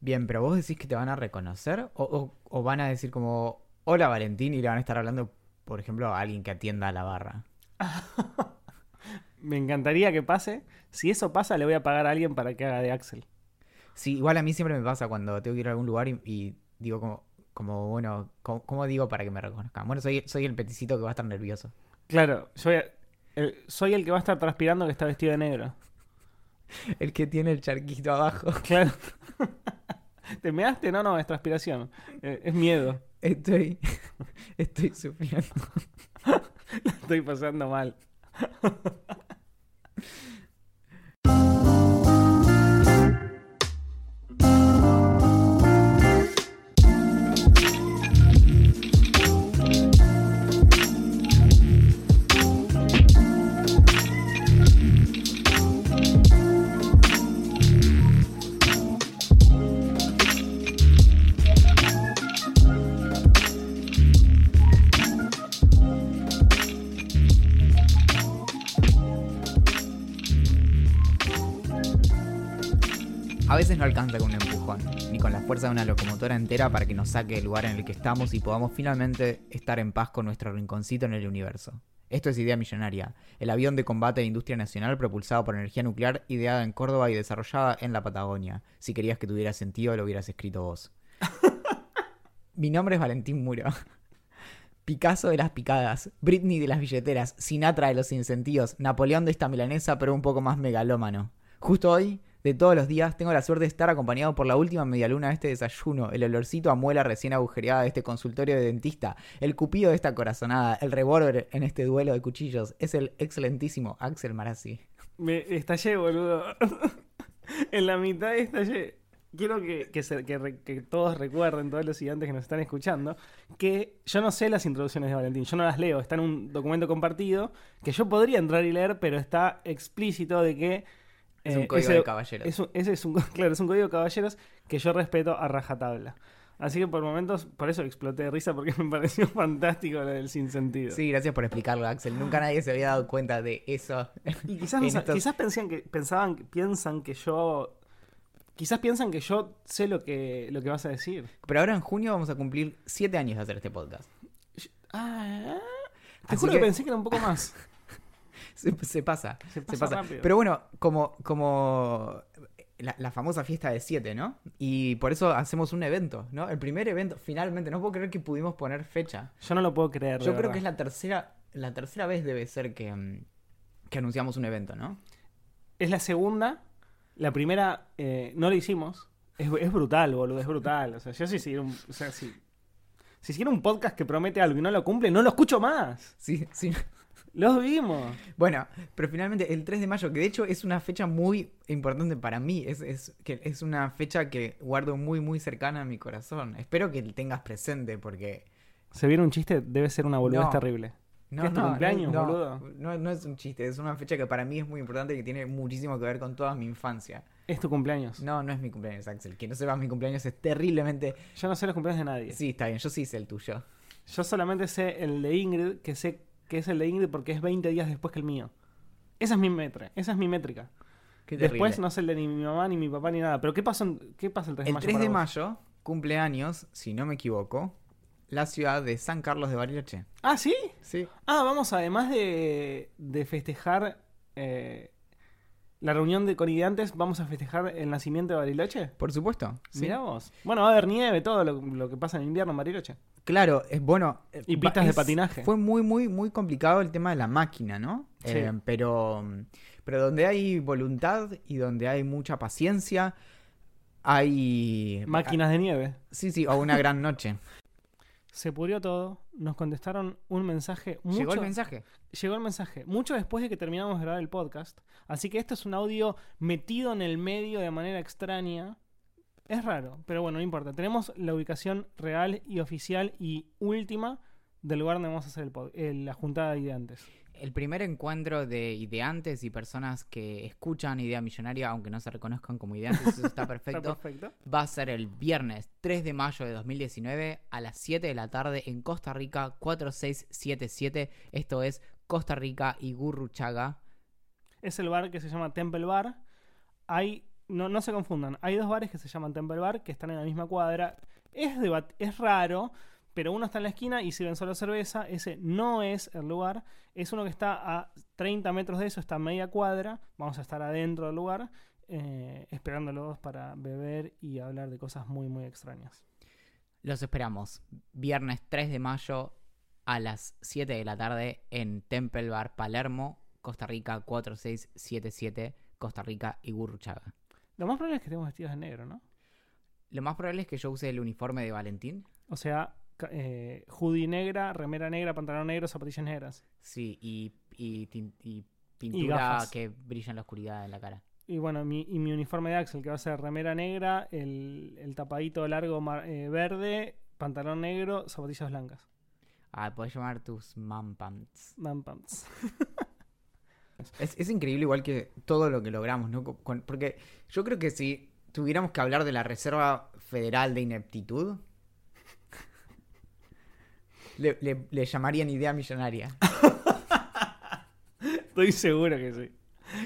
Bien, pero vos decís que te van a reconocer o, o- o van a decir como, hola Valentín, y le van a estar hablando, por ejemplo, a alguien que atienda a la barra. Me encantaría que pase. Si eso pasa, le voy a pagar a alguien para que haga de Axel. Sí, igual a mí siempre me pasa cuando tengo que ir a algún lugar y, y digo como, como bueno, ¿cómo, cómo digo para que me reconozcan? Bueno, soy, soy el peticito que va a estar nervioso. Claro, a- el- soy el que va a estar transpirando que está vestido de negro. El que tiene el charquito abajo. Claro. ¿Te measte? No, no, es transpiración. Eh, es miedo. Estoy, estoy sufriendo. Estoy pasando mal. No alcanza con un empujón, ni con la fuerza de una locomotora entera para que nos saque del lugar en el que estamos y podamos finalmente estar en paz con nuestro rinconcito en el universo. Esto es Idea Millonaria, el avión de combate de industria nacional propulsado por energía nuclear, ideada en Córdoba y desarrollada en la Patagonia. Si querías que tuviera sentido, lo hubieras escrito vos. Mi nombre es Valentín Muro. Picasso de las picadas, Britney de las billeteras, Sinatra de los incentidos, Napoleón de esta milanesa, pero un poco más megalómano. Justo hoy, de todos los días, tengo la suerte de estar acompañado por la última medialuna de este desayuno, el olorcito a muela recién agujereada de este consultorio de dentista, el cupido de esta corazonada, el revólver en este duelo de cuchillos. Es el excelentísimo Axel Marazzi. Me estallé, boludo. en la mitad estallé. Quiero que, que, que que todos recuerden, todos los siguientes que nos están escuchando, que yo no sé las introducciones de Valentín, yo no las leo, está en un documento compartido que yo podría entrar y leer, pero está explícito de que... Es eh, un código ese- de caballeros. es un- ese es un, claro, es un código de caballeros que yo respeto a rajatabla. Así que por momentos, por eso exploté de risa, porque me pareció fantástico lo del sinsentido. Sí, gracias por explicarlo, Axel. Nunca nadie se había dado cuenta de eso. Y quizás, no estos- quizás pensaban que, pensaban, piensan que yo. Quizás piensan que yo sé lo que, lo que vas a decir. Pero ahora en junio vamos a cumplir siete años de hacer este podcast. Ah, te Así juro que- que... pensé que era un poco más. Se, se pasa, Se se pasa. Pero bueno, como, como la, la famosa fiesta de siete, ¿no? Y por eso hacemos un evento, ¿no? El primer evento, finalmente, no puedo creer que pudimos poner fecha. Yo no lo puedo creer. Yo creo verdad. que es la tercera, la tercera vez debe ser que, mm, que anunciamos un evento, ¿no? Es la segunda. La primera eh, no lo hicimos. Es, es brutal, boludo, es brutal. O sea, yo si siguiera un, o sea, si, si siguiera un podcast que promete algo y no lo cumple, no lo escucho más. Sí, sí. Los vimos. Bueno, pero finalmente el 3 de mayo, que de hecho es una fecha muy importante para mí, es, es, que es una fecha que guardo muy, muy cercana a mi corazón. Espero que tengas presente porque... Se viene un chiste, debe ser una boludez No. terrible. No, ¿Qué es tu no, cumpleaños, no, boludo? No, no es un chiste, es una fecha que para mí es muy importante que tiene muchísimo que ver con toda mi infancia. Es tu cumpleaños. No, no es mi cumpleaños, Axel. Que no sepas mi cumpleaños es terriblemente... Yo no sé los cumpleaños de nadie. Sí, está bien, yo sí sé el tuyo. Yo solamente sé el de Ingrid, que sé que es el de Ingrid porque es 20 días después que el mío. Esa es mi métrica. Esa es mi métrica. Qué Después no sé el de ni mi mamá, ni mi papá, ni nada. Pero ¿qué pasa, en- qué pasa el 3 de El mayo? 3 para de vos? mayo, cumpleaños, si no me equivoco, la ciudad de San Carlos de Bariloche. Ah, ¿sí? Sí. Ah, vamos, además de, de festejar eh, la reunión de con ideantes, vamos a festejar el nacimiento de Bariloche. Por supuesto. sí. Mirá vos. Bueno, va a haber nieve, todo lo, lo que pasa en invierno en Bariloche. Claro, es bueno. eh, Y pistas de patinaje. Fue muy, muy, muy complicado el tema de la máquina, ¿no? Sí. Eh, pero, pero donde hay voluntad y donde hay mucha paciencia, hay. Máquinas de nieve. Sí, sí, o una gran noche. Se pudrió todo. Nos contestaron un mensaje. Mucho, ¿Llegó el mensaje? Llegó el mensaje, mucho después de que terminamos de grabar el podcast. Así que esto es un audio metido en el medio de manera extraña. Es raro, pero bueno, no importa. Tenemos la ubicación real y oficial y última del lugar donde vamos a hacer el pod- eh, la juntada de ideantes. El primer encuentro de ideantes y personas que escuchan Idea Millonaria, aunque no se reconozcan como ideantes, eso está ¿Está perfecto. perfecto? Va a ser el viernes 3 de mayo de 2019 a las 7 de la tarde en Costa Rica 4677. Esto es Costa Rica y Gurruchaga. Es el bar que se llama Temple Bar. Hay no, no se confundan. Hay dos bares que se llaman Temple Bar que están en la misma cuadra. Es, es raro, pero uno está en la esquina y sirven solo cerveza. Ese no es el lugar. Es uno que está a 30 metros de eso, está a media cuadra. Vamos a estar adentro del lugar, eh, esperándolos para beber y hablar de cosas muy, muy extrañas. Los esperamos. Viernes 3 de mayo a las 7 de la tarde en Temple Bar Palermo, Costa Rica 4677, Costa Rica y Gurruchaga. Lo más probable es que estemos vestidos de negro, ¿no? Lo más probable es que yo use el uniforme de Valentín. O sea, eh, hoodie negra, remera negra, pantalón negro, zapatillas negras. Sí, y, y, pintura que brilla en la oscuridad en la cara. Y bueno, mi, y mi uniforme de Axel, que va a ser remera negra, el, el tapadito largo mar- eh, verde, pantalón negro, zapatillas blancas. Ah, puedes llamar tus man pants. Man pants. Es, es increíble igual que todo lo que logramos, ¿no? Con- porque yo creo que si tuviéramos que hablar de la Reserva Federal de Ineptitud, le, le- le llamarían idea millonaria. Estoy seguro que sí.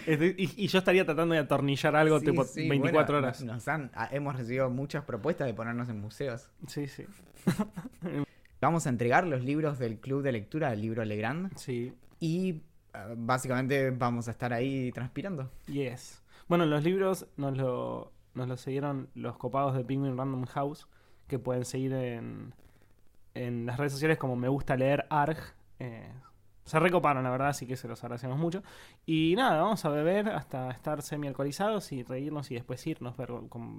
Estoy- y, y yo estaría tratando de atornillar algo Sí, tipo sí, 24 bueno, horas. nos- han- ah, hemos recibido muchas propuestas de ponernos en museos. Sí, sí. Vamos a entregar los libros del Club de Lectura del libro Legrand Sí. y ah, básicamente vamos a estar ahí transpirando. Yes. Bueno, los libros nos lo, nos lo siguieron los copados de Penguin Random House, que pueden seguir en, en las redes sociales como Me Gusta Leer ARG. Eh, se recoparon, la verdad, así que se los agradecemos mucho. Y nada, vamos a beber hasta estar semi-alcoholizados y reírnos y después irnos,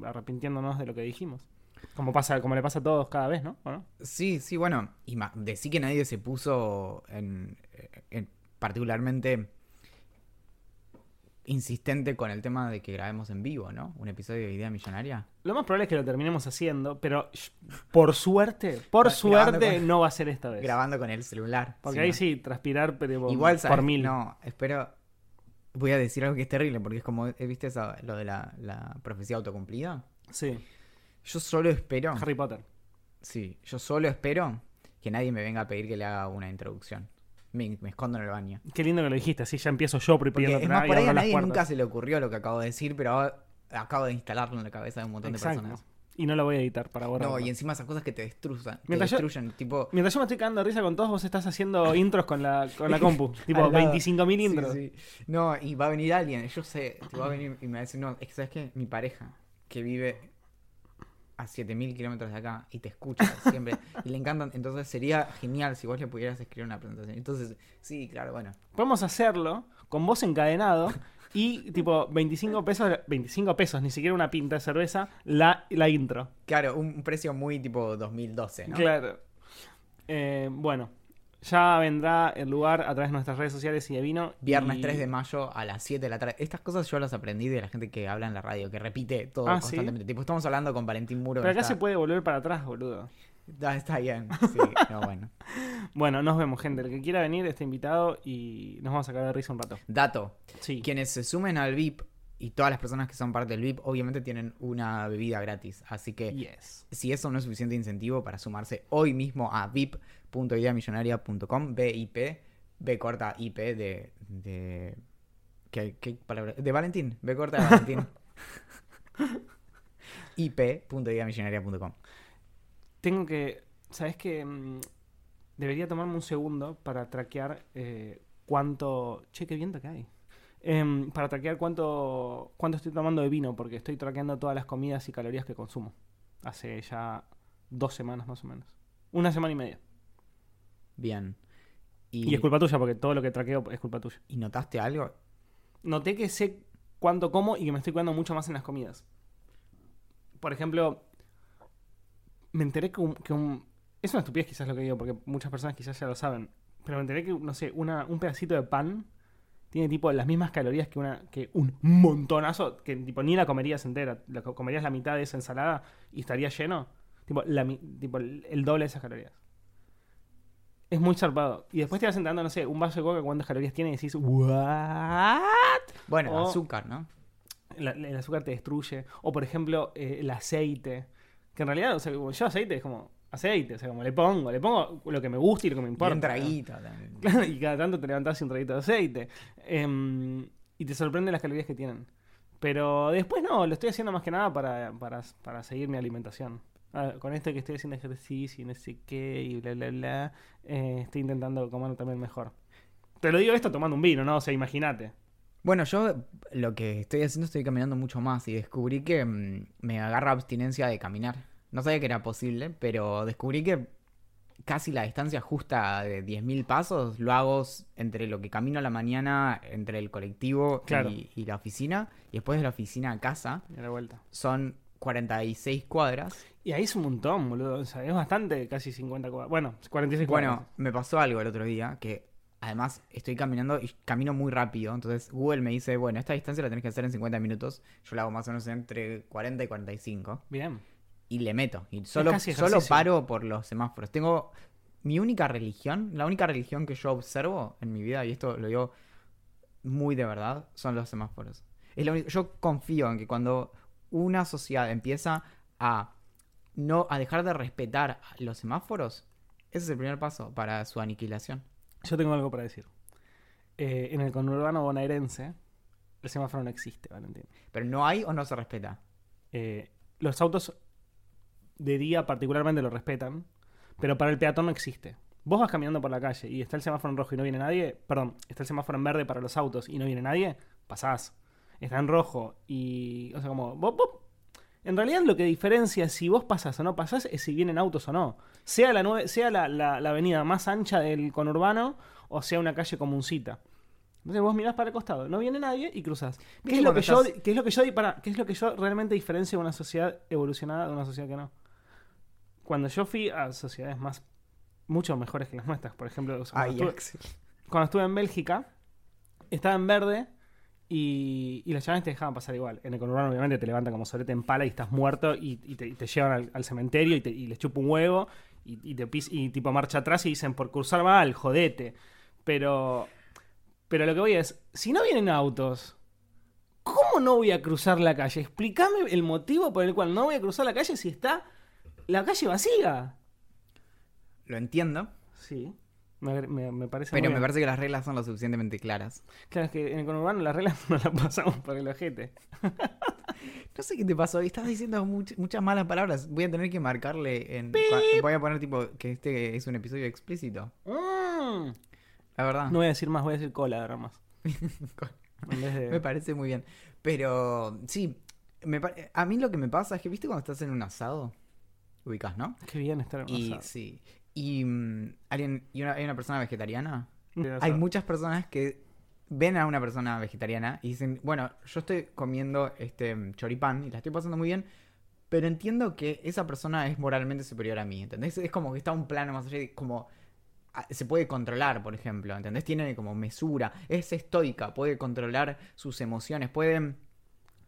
arrepintiéndonos de lo que dijimos. Como, pasa, como le pasa a todos cada vez, ¿no? Sí, sí, bueno, y decí que nadie se puso en- particularmente insistente con el tema de que grabemos en vivo, ¿no? Un episodio de Idea Millonaria. Lo más probable es que lo terminemos haciendo, pero por suerte, por suerte con- no va a ser esta vez. Grabando con el celular. Porque ahí sí, transpirar pero Igual, por mil. No, espero... Voy a decir algo que es terrible, porque es como, ¿eh, ¿viste eso, lo de la, la profecía autocumplida? Sí, Yo solo espero... Harry Potter. Sí, yo solo espero que nadie me venga a pedir que le haga una introducción. Me, me escondo en el baño. Qué lindo que lo dijiste, así ya empiezo yo pidiendo es más, por ahí a nadie puertas. nunca se le ocurrió lo que acabo de decir, pero ahora acabo de instalarlo en la cabeza de un montón Exacto. de personas. Y no lo voy a editar para borrarlo. No, y encima esas cosas que te destruzan, te Mientras yo- destruyen, tipo... Mientras yo me estoy cagando de risa con todos, vos estás haciendo intros con la, con la compu. tipo al lado. 25.000 Sí, intros. sí. No, y va a venir alguien, yo sé, te va a venir y me va a decir, no, es que sabes qué, mi pareja, que vive a 7000 kilómetros de acá y te escucha siempre, y le encantan, entonces sería genial si vos le pudieras escribir una presentación. Entonces, sí, claro, bueno. Podemos hacerlo con vos encadenado y tipo 25 pesos, 25 pesos, ni siquiera una pinta de cerveza, la, la intro. Claro, un precio muy tipo 2012, ¿no? Claro. Eh, bueno, ya vendrá el lugar a través de nuestras redes sociales y de vino. Viernes y- 3 de mayo a las 7 de la tarde. Estas cosas yo las aprendí de la gente que habla en la radio, que repite todo Ah, ¿sí? constantemente. Tipo, estamos hablando con Valentín Muro. Pero acá está- se puede volver para atrás, boludo. Ah, está bien. Sí, no, bueno. Bueno, nos vemos, gente. El que quiera venir está invitado y nos vamos a sacar de risa un rato. Dato. Sí. Quienes se sumen al VIP y todas las personas que son parte del VIP, obviamente tienen una bebida gratis. Así que Yes. si eso no es suficiente incentivo para sumarse hoy mismo a vip.ideamillonaria.com, BIP, B corta IP de... de ¿qué, qué palabra? De Valentín, B corta de Valentín. ip.ideamillonaria.com. Tengo que. ¿Sabes qué? Mm, Debería tomarme un segundo para traquear eh, cuánto. Che, qué viento que hay. Em, para traquear cuánto, cuánto estoy tomando de vino, porque estoy traqueando todas las comidas y calorías que consumo. Hace ya dos semanas más o menos. Una semana y media. Bien. Y, es culpa tuya, porque todo lo que traqueo es culpa tuya. ¿Y notaste algo? Noté que sé cuánto como y que me estoy cuidando mucho más en las comidas. Por ejemplo, me enteré que un, que un- Es una estupidez quizás lo que digo, porque muchas personas quizás ya lo saben. Pero me enteré que, no sé, una, un pedacito de pan tiene tipo las mismas calorías que, una, que un montonazo, que tipo ni la comerías entera. La co- comerías la mitad de esa ensalada y estaría lleno. Tipo, la, mi- tipo el doble de esas calorías. Es muy zarpado. Y después te vas entrando, no sé, un vaso de coca, cuántas calorías tiene y decís, ¿what? Bueno, O- azúcar, ¿no? La- el azúcar te destruye. O por ejemplo, eh, el aceite. Que en realidad, o sea, como yo aceite es como aceite. O sea, como le pongo, le pongo lo que me gusta y lo que me Y importa. un traguito también. Claro, y cada tanto te levantás y un traguito de aceite. Em, y te sorprende las calorías que tienen. Pero después no, lo estoy haciendo más que nada para, para, para seguir mi alimentación. Ah, con esto que estoy haciendo ejercicio y no sé qué y bla, bla, bla, eh, estoy intentando comer también mejor. Te lo digo esto tomando un vino, ¿no? O sea, imagínate. Bueno, yo lo que estoy haciendo estoy caminando mucho más y descubrí que mm, me agarra abstinencia de caminar. No sabía que era posible, pero descubrí que casi la distancia justa de 10.000 pasos lo hago entre lo que camino a la mañana, entre el colectivo Claro. y, y la oficina, y después de la oficina a casa, Y a la vuelta. son 46 cuadras. Y ahí es un montón, boludo. O sea, es bastante, casi 50 cuadras. Bueno, 46 Bueno, cuadras. me pasó algo el otro día que además estoy caminando y camino muy rápido. Entonces Google me dice, bueno, esta distancia la tenés que hacer en 50 minutos. Yo la hago más o menos entre 40 y 45. Bien. Y le meto. Y solo, solo paro por los semáforos. Tengo mi única religión, la única religión que yo observo en mi vida, y esto lo digo muy de verdad, son los semáforos. Es lo único- yo confío en que cuando una sociedad empieza a no a dejar de respetar los semáforos, ese es el primer paso para su aniquilación. Yo tengo algo para decir. Eh, en el conurbano bonaerense, el semáforo no existe, Valentín. Pero no hay o no se respeta. Eh, los autos de día particularmente lo respetan, pero para el peatón no existe. Vos vas caminando por la calle y está el semáforo en rojo y no viene nadie, perdón, está el semáforo en verde para los autos y no viene nadie, pasás. Está en rojo y, o sea, como, vos- vos- en realidad lo que diferencia si vos pasás o no pasás es si vienen autos o no. Sea la, nue- sea la, la- la avenida más ancha del conurbano o sea una calle comuncita. Entonces vos mirás para el costado, no viene nadie y cruzás. ¿Qué ¿Viste es, lo que yo, qué es lo que yo pará, qué es lo que yo realmente diferencio una sociedad evolucionada de una sociedad que no? Cuando yo fui a sociedades más mucho mejores que las nuestras, por ejemplo, o sea, cuando, Ay, estuve, Axel. cuando estuve en Bélgica, estaba en verde y, y los chavales te dejaban pasar igual. En el conurbano, obviamente, te levantan como solete en pala y estás muerto y, y te, y te llevan al, al cementerio y, te, y les chupa un huevo y, y te pis- y tipo marcha atrás y dicen por cruzar mal, jodete. Pero, pero lo que voy es, si no vienen autos, ¿cómo no voy a cruzar la calle? Explícame el motivo por el cual no voy a cruzar la calle si está la calle vacía. Lo entiendo, Sí, me, me- me parece pero muy me bien. parece que las reglas son lo suficientemente claras. Claro, es que en el conurbano las reglas no las pasamos por el ojete. No sé qué te pasó, estás diciendo much- muchas malas palabras. Voy a tener que marcarle en... Voy a poner tipo que este es un episodio explícito. Mm. La verdad. No voy a decir más, voy a decir cola ahora más. De- Me parece muy bien. Pero sí, me a mí lo que me pasa es que, ¿viste cuando estás en un asado? Ubicas, ¿no? Qué bien estar en un Y asado. sí. Y, mm, alguien, y una, hay una persona vegetariana. Hay muchas personas que ven a una persona vegetariana y dicen, bueno, yo estoy comiendo este choripán y la estoy pasando muy bien, pero entiendo que esa persona es moralmente superior a mí, ¿entendés? Es como que está un plano más allá de como ah, se puede controlar, por ejemplo, ¿entendés? Tiene como mesura, es estoica, puede controlar sus emociones, puede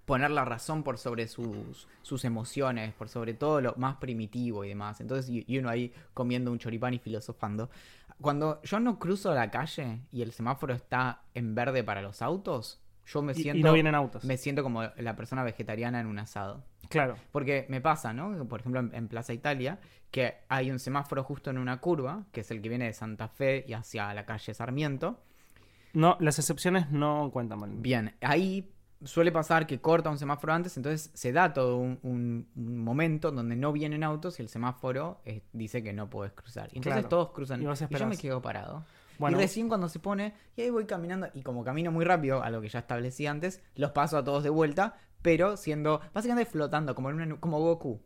poner la razón por sobre sus, sus emociones, por sobre todo lo más primitivo y demás. Entonces, y, y uno ahí comiendo un choripán y filosofando. Cuando yo no cruzo la calle y el semáforo está en verde para los autos, yo me Y- siento, y, no vienen autos. me siento como la persona vegetariana en un asado. Claro. Porque me pasa, ¿no? Por ejemplo, en, en Plaza Italia, que hay un semáforo justo en una curva, que es el que viene de Santa Fe y hacia la calle Sarmiento. No, las excepciones no cuentan mal. Bien, ahí suele pasar que corta un semáforo antes, entonces se da todo un, un- un momento donde no vienen autos y el semáforo eh, dice que no puedes cruzar. Y entonces Claro. todos cruzan Y yo me quedo parado. Bueno, Y recién cuando se pone, y ahí voy caminando, y como camino muy rápido, a lo que ya establecí antes, los paso a todos de vuelta, pero siendo, básicamente flotando, como, en una como Goku.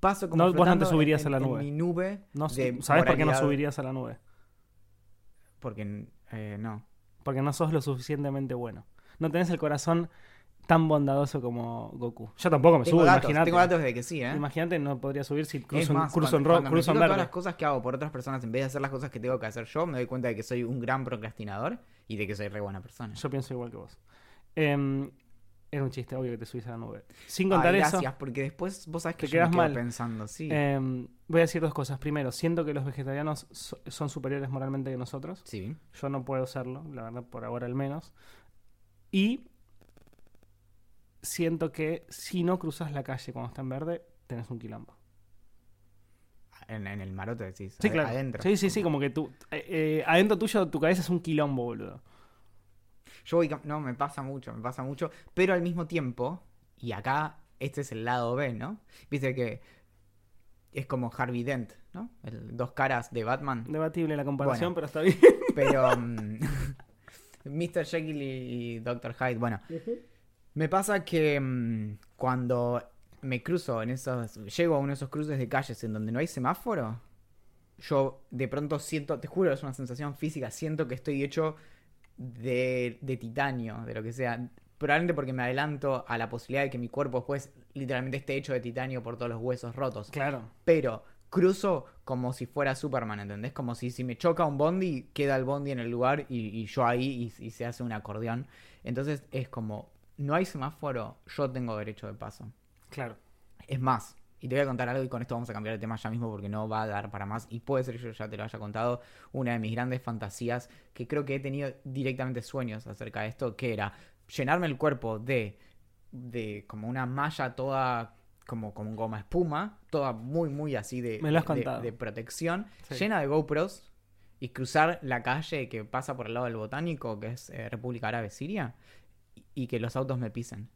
Paso como No, vos no te subirías en- a la en nube. mi nube no, ¿sabes por qué no subirías a la nube? Porque, eh, no. Porque no sos lo suficientemente bueno. No tenés el corazón tan bondadoso como Goku. Yo tampoco me Tengo subo, datos, imagínate. tengo datos de que sí, ¿eh? Imagínate, no podría subir si cruzo, en- más, cruzo en cuando- rojo, cuando me cruzo en verde. todas las cosas que hago por otras personas, en vez de hacer las cosas que tengo que hacer yo, me doy cuenta de que soy un gran procrastinador y de que soy re buena persona. Yo pienso igual que vos. Em, era un chiste, obvio que te subís a la nube. Sin Ay, contar eso, gracias, porque después vos sabés que Te yo me quedas quedo mal. pensando, sí. em, voy a decir dos cosas. Primero, siento que los vegetarianos so- son superiores moralmente que nosotros. sí. Yo no puedo serlo, la verdad, por ahora al menos. Y siento que si no cruzas la calle cuando está en verde, tenés un quilombo. En, en el marote decís. Sí, claro. Adentro. Sí, sí, sí, como que tú, eh, eh, adentro tuyo tu cabeza es un quilombo, boludo. Yo voy... No, me pasa mucho, me pasa mucho. Pero al mismo tiempo, y acá este es el lado B, ¿no? Viste que es como Harvey Dent, ¿no? El dos caras de Batman. Debatible la comparación, Bueno. pero está bien. Pero mm, Mr. Jekyll y Dr. Hyde, bueno, me pasa que mm, cuando me cruzo en esos, llego a uno de esos cruces de calles en donde no hay semáforo, yo de pronto siento, te juro, es una sensación física, siento que estoy hecho de, de titanio, de lo que sea. Probablemente porque me adelanto a la posibilidad de que mi cuerpo después literalmente esté hecho de titanio por todos los huesos rotos Claro. pero cruzo como si fuera Superman, ¿entendés? Como si, si me choca un bondi, queda el bondi en el lugar y, y yo ahí y, y se hace un acordeón. Entonces es como, no hay semáforo, yo tengo derecho de paso. Claro. Es más, y te voy a contar algo y con esto vamos a cambiar de tema ya mismo porque no va a dar para más. Y puede ser que yo ya te lo haya contado, una de mis grandes fantasías, que creo que he tenido directamente sueños acerca de esto, que era llenarme el cuerpo de, de como una malla toda como con goma espuma, toda muy, muy así de, Me lo has de- de protección, Sí. llena de GoPros y cruzar la calle que pasa por el lado del botánico, que es eh, República Árabe Siria, y, que los autos me pisen.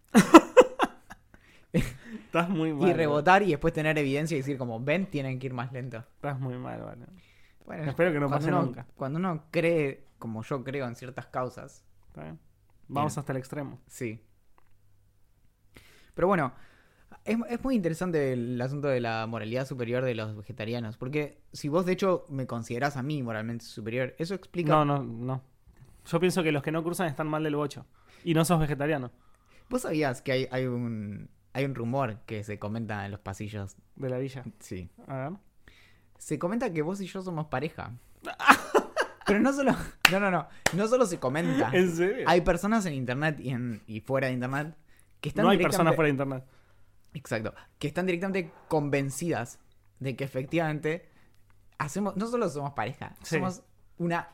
Estás muy mal. y rebotar y después tener evidencia y decir como, ven, tienen que ir más lento. Estás muy mal, vale. Bueno, Espero que no pase uno- nunca. Cuando uno cree, como yo creo en ciertas causas, ¿Está bien? Vamos Bien. hasta el extremo. sí. Pero bueno, es, es muy interesante el asunto de la moralidad superior de los vegetarianos, porque si vos de hecho me considerás a mí moralmente superior, eso explica... No, no, no. Yo pienso que los que no cruzan están mal del bocho. Y no sos vegetariano ¿Vos sabías que hay, hay un... Hay un rumor que se comenta en los pasillos. de la villa. Sí. A ver. Se comenta que vos y yo somos pareja. Pero no solo... No, no, no. No solo se comenta. ¿En serio? Hay personas en internet y, en, y fuera de internet que están no hay personas fuera de internet. Exacto. Que están directamente convencidas de que efectivamente hacemos, no solo somos pareja, Sí. somos una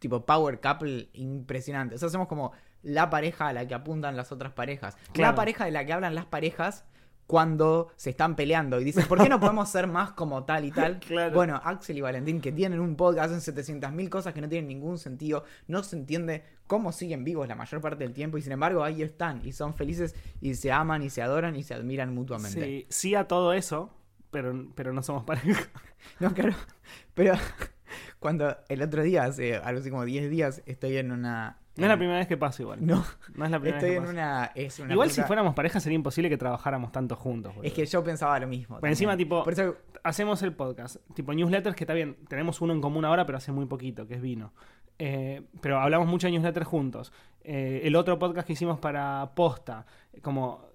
tipo power couple impresionante. O sea, somos como la pareja a la que apuntan las otras parejas. Claro. La pareja de la que hablan las parejas cuando se están peleando y dicen, ¿por qué no podemos ser más como tal y tal? Claro. Bueno, Axel y Valentín que tienen un podcast, hacen 700.000 cosas que no tienen ningún sentido, no se entiende cómo siguen vivos la mayor parte del tiempo y sin embargo ahí están y son felices y se aman y se adoran y se admiran mutuamente. Sí, sí a todo eso, pero, pero no somos pareja. No, claro. Pero cuando el otro día, hace algo así como 10 días, estoy en una... No es la primera vez que pasa igual. No, No es la primera estoy vez en que pasa. una... Es una Igual si fuéramos pareja sería imposible que trabajáramos tanto juntos. boludo. Es que yo pensaba lo mismo. Pero encima, tipo, Por eso, hacemos el podcast, tipo newsletters que está bien, tenemos uno en común ahora, pero hace muy poquito, que es vino. Eh, pero hablamos mucho de newsletters juntos. Eh, el otro podcast que hicimos para posta, como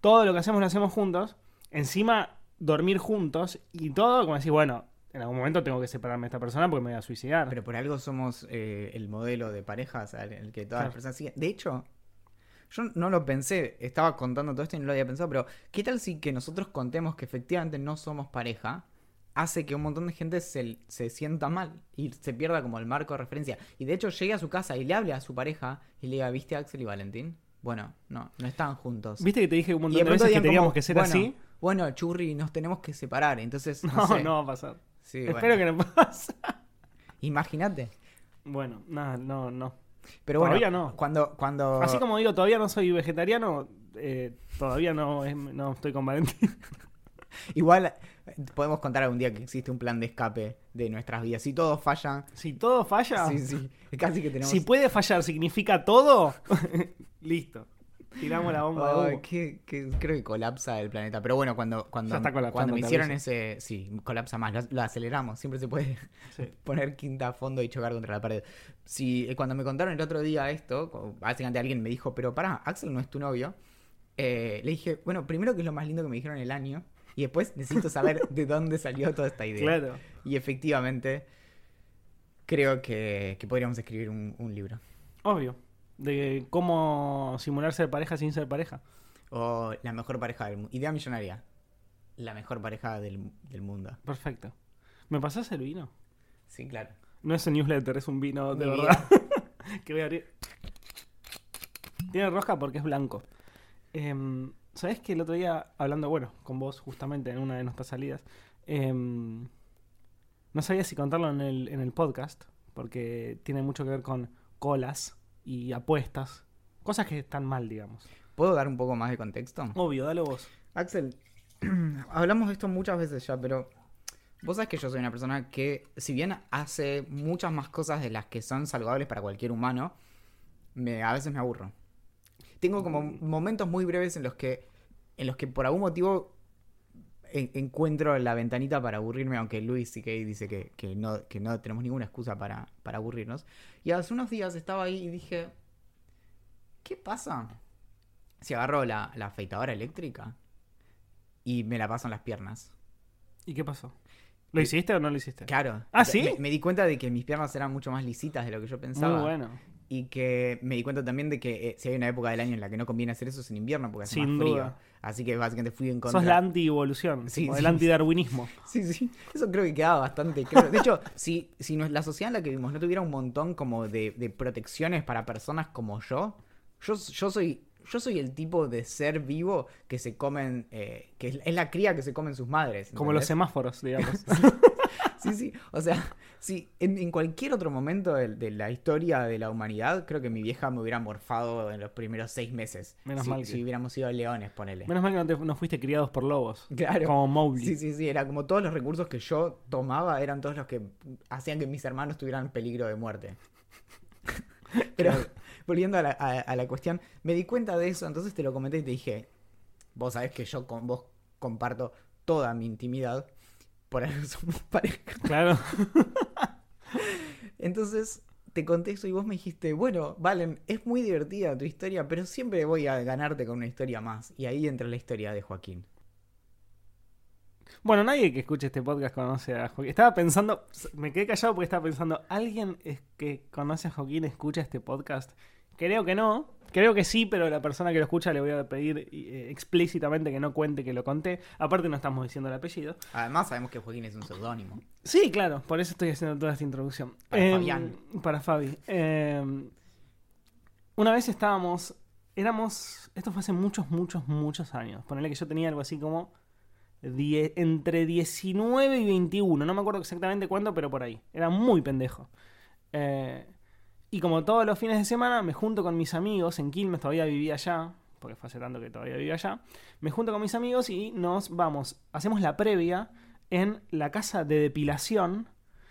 todo lo que hacemos lo hacemos juntos. Encima, dormir juntos y todo, como decir, bueno, en algún momento tengo que separarme de esta persona porque me voy a suicidar. pero por algo somos eh, el modelo de parejas al el que todas Claro. las personas siguen. De hecho, yo no lo pensé, estaba contando todo esto y no lo había pensado, pero ¿qué tal si que nosotros contemos que efectivamente no somos pareja? Hace que un montón de gente se, se sienta mal y se pierda como el marco de referencia. Y de hecho llegue a su casa y le hable a su pareja y le diga, ¿viste a Axel y Valentín? Bueno, no, no están juntos. ¿Viste que te dije un montón de veces que teníamos como, que ser bueno, así? Bueno, churri, nos tenemos que separar. Entonces, no, No, sé. no va a pasar. Sí, Espero bueno. que no pase. Imagínate. Bueno, nada, no, no. Pero bueno, no. cuando, cuando... Así como digo, todavía no soy vegetariano, eh, todavía no, es- no estoy con Valentín. Igual eh, podemos contar algún día que existe un plan de escape de nuestras vidas. Si todo falla, Si todo falla, sí, sí, casi que tenemos... si puede fallar significa todo, listo. Tiramos la bomba de Ay, humo. que, que creo que colapsa el planeta. Pero bueno, cuando, cuando, cuando me hicieron ese... Sí, colapsa más. Lo, lo aceleramos. Siempre se puede Sí. poner quinta a fondo y chocar contra la pared. Si eh, cuando me contaron el otro día esto, básicamente alguien me dijo, pero pará, Axel no es tu novio. Eh, le dije, bueno, primero que es lo más lindo que me dijeron el año. Y después necesito saber de dónde salió toda esta idea. Claro. Y efectivamente, creo que, que podríamos escribir un, un libro. Obvio. De cómo simular ser pareja sin ser pareja. O la mejor pareja del mundo. Idea millonaria. La mejor pareja del, del mundo. Perfecto. ¿Me pasás el vino? Sí, claro. No es un newsletter, es un vino de Mi verdad. que voy a abrir. Tiene rosca porque es blanco. Em, ¿Sabés que el otro día, hablando, bueno, con vos justamente en una de nuestras salidas, em, no sabía si contarlo en el, en el podcast, porque tiene mucho que ver con colas y apuestas. Cosas que están mal, digamos. ¿Puedo dar un poco más de contexto? Obvio, dale vos. Axel, hablamos de esto muchas veces ya, pero vos sabés que yo soy una persona que, si bien hace muchas más cosas de las que son saludables para cualquier humano, me, a veces me aburro. Tengo como momentos muy breves en los que, en los que por algún motivo en- encuentro la ventanita para aburrirme, aunque Luis que dice que, que no, que no tenemos ninguna excusa para, para aburrirnos. Y hace unos días estaba ahí y dije, ¿qué pasa si agarro la, la afeitadora eléctrica y me la paso en las piernas? ¿Y qué pasó? ¿Lo hiciste o no lo hiciste? Claro. ¿Ah, sí? Me, me di cuenta de que mis piernas eran mucho más lisitas de lo que yo pensaba. Muy bueno. Y que me di cuenta también de que eh, si hay una época del año en la que no conviene hacer eso es en invierno porque hace Sin más frío. duda. Así que básicamente fui en contra. Sos la anti-evolución, Sí, o sí. el antidarwinismo. Sí, sí. Eso creo que quedaba bastante claro. De hecho, si, si no- la sociedad en la que vivimos no tuviera un montón como de, de protecciones para personas como yo, yo, yo soy. Yo soy el tipo de ser vivo que se comen, eh, que es, la cría que se comen sus madres. Como los semáforos, digamos. Sí, sí. O sea, sí, en, en cualquier otro momento de, de la historia de la humanidad, creo que mi vieja me hubiera morfado en los primeros seis meses. Menos si, mal que- si hubiéramos sido leones, ponele. Menos mal que no, te- no fuiste criados por lobos. Claro. Como Mowgli. Sí, sí, sí. Era como todos los recursos que yo tomaba eran todos los que hacían que mis hermanos tuvieran peligro de muerte. Pero volviendo a la, a- a la cuestión, me di cuenta de eso, entonces te lo comenté y te dije, vos sabés que yo con vos comparto toda mi intimidad, por eso somos pareja. Claro. Entonces te conté eso y vos me dijiste, bueno, Valen, es muy divertida tu historia, pero siempre voy a ganarte con una historia más. Y ahí entra la historia de Joaquín. Bueno, nadie que escuche este podcast conoce a Joaquín. Estaba pensando, me quedé callado porque estaba pensando, ¿alguien es que conoce a Joaquín escucha este podcast? Creo que no. Creo que sí, pero la persona que lo escucha le voy a pedir eh, explícitamente que no cuente que lo conté. Aparte no estamos diciendo el apellido. Además sabemos que Joaquín es un seudónimo. Sí, claro, por eso estoy haciendo toda esta introducción. Para Em, Fabián. Para Fabi. Em, una vez estábamos, éramos, esto fue hace muchos, muchos, muchos años. Ponerle que yo tenía algo así como die- entre 19 y 21, no me acuerdo exactamente cuándo, pero por ahí. Era muy pendejo. Eh, y como todos los fines de semana me junto con mis amigos en Quilmes, todavía vivía allá, porque fue hace tanto que todavía vivía allá. Me junto con mis amigos y nos vamos, hacemos la previa en la casa de depilación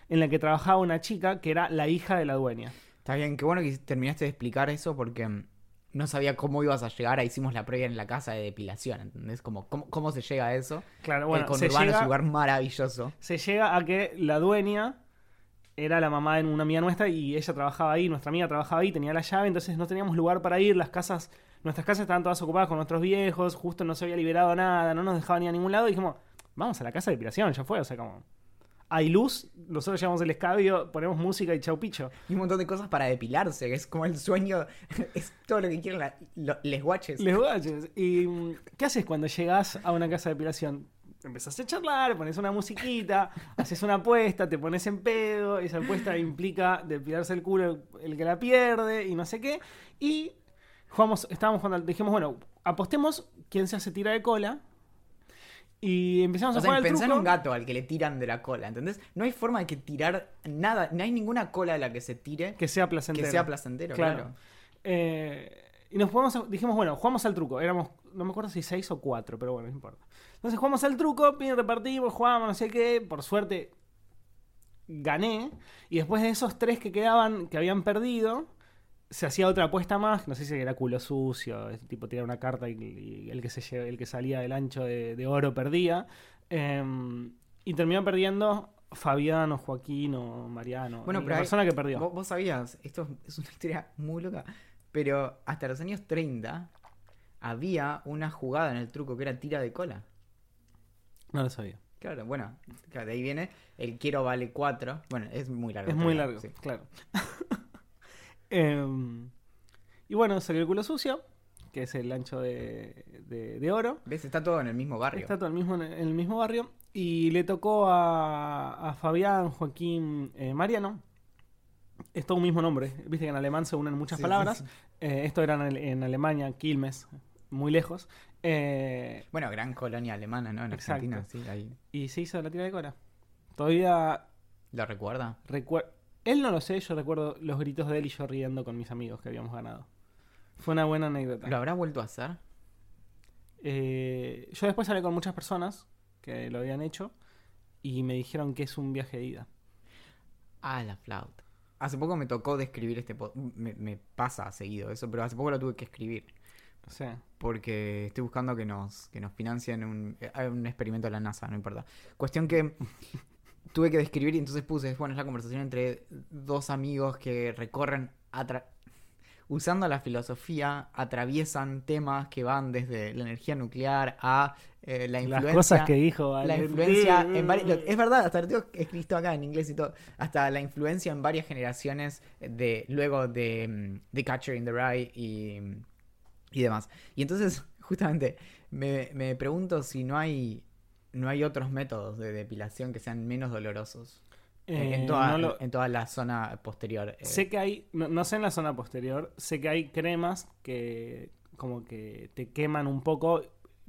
en la que trabajaba una chica que era la hija de la dueña. Está bien, qué bueno que terminaste de explicar eso porque mm, no sabía cómo ibas a llegar. Ahí hicimos la previa en la casa de depilación, ¿entendés? Como, ¿cómo, cómo se llega a eso? Claro, el bueno, se conurbano es un lugar maravilloso. se llega a que la dueña era la mamá de una amiga nuestra y ella trabajaba ahí, nuestra amiga trabajaba ahí, tenía la llave, entonces no teníamos lugar para ir, las casas, nuestras casas estaban todas ocupadas con nuestros viejos, justo no se había liberado nada, no nos dejaban ir a ningún lado y dijimos, vamos a la casa de depilación, ya fue, o sea, como... Hay luz, nosotros llevamos el escabio, ponemos música y chau picho. Y un montón de cosas para depilarse, que es como el sueño, es todo lo que quieren la- lo- les guaches. Les guaches. ¿Y mm, qué haces cuando llegas a una casa de depilación? Empezás a charlar, pones una musiquita, haces una apuesta, te pones en pedo, esa apuesta implica depilarse el culo el que la pierde y no sé qué. Y jugamos, estábamos jugando, al- dijimos, bueno, apostemos quién se hace tira de cola. Y empezamos O a sea, jugar al pensá en truco. un gato al que le tiran de la cola, ¿entendés? No hay forma de que tirar nada, no hay ninguna cola de la que se tire que sea que placentero. sea placentero, Claro. claro. Eh, y nos jugamos, dijimos, bueno, jugamos al truco. Éramos, no me acuerdo si seis o cuatro, pero bueno, no importa. Entonces jugamos al truco, repartimos, jugamos, no sé qué. Por suerte, gané. Y después de esos tres que quedaban, que habían perdido, se hacía otra apuesta más. No sé si era culo sucio, tipo tirar una carta y, y el, que se lle- el que salía del ancho de, de oro perdía. Em, y terminó perdiendo Fabián o Joaquín o Mariano. Bueno, la pero hay- persona que perdió. Vos, vos sabías, esto es una historia muy loca, pero hasta los años 30 había una jugada en el truco que era tira de cola. No lo sabía. Claro, bueno, claro, de ahí viene el quiero vale 4. Bueno, es muy largo. Es pero muy largo, sí. claro. Em, y bueno, salió el culo sucio, que es el ancho de, de- de oro. ¿Ves? Está todo en el mismo barrio. Está todo el mismo, en el mismo barrio. Y le tocó a, a Fabián, Joaquín, eh, Mariano. Es todo un mismo nombre. Viste que en alemán se unen muchas sí, palabras. sí. Eh, esto era en, en Alemania, Quilmes, muy lejos. Eh, Bueno, gran colonia alemana, ¿no? En Exacto. Argentina, sí, ahí. y se hizo la tira de cola. Todavía ¿Lo recuerda? recuerdo. Él no lo sé, yo recuerdo los gritos de él y yo riendo con mis amigos que habíamos ganado. Fue una buena anécdota. ¿Lo habrá vuelto a hacer? Eh, yo después hablé con muchas personas que lo habían hecho y me dijeron que es un viaje de ida. Ah, la flauta. Hace poco me tocó describir este... po- Me, me pasa seguido eso, pero hace poco lo tuve que escribir. Porque estoy buscando que nos, que nos financien un, eh, un experimento de la NASA, no importa. Cuestión que tuve que describir y entonces puse, bueno, es la conversación entre dos amigos que recorren, usando la filosofía, atraviesan temas que van desde la energía nuclear a eh, la influencia. las cosas que dijo La Valentín. influencia en varias... Es verdad, hasta lo escrito acá en inglés y todo. Hasta la influencia en varias generaciones de luego de mm, The Catcher in the Rye y, y demás. Y entonces, justamente, me, me pregunto si no hay no hay otros métodos de depilación que sean menos dolorosos en- en, Eh, toda, no lo- en toda la zona posterior. eh. Sé que hay, no, no sé en la zona posterior, sé que hay cremas que como que te queman un poco,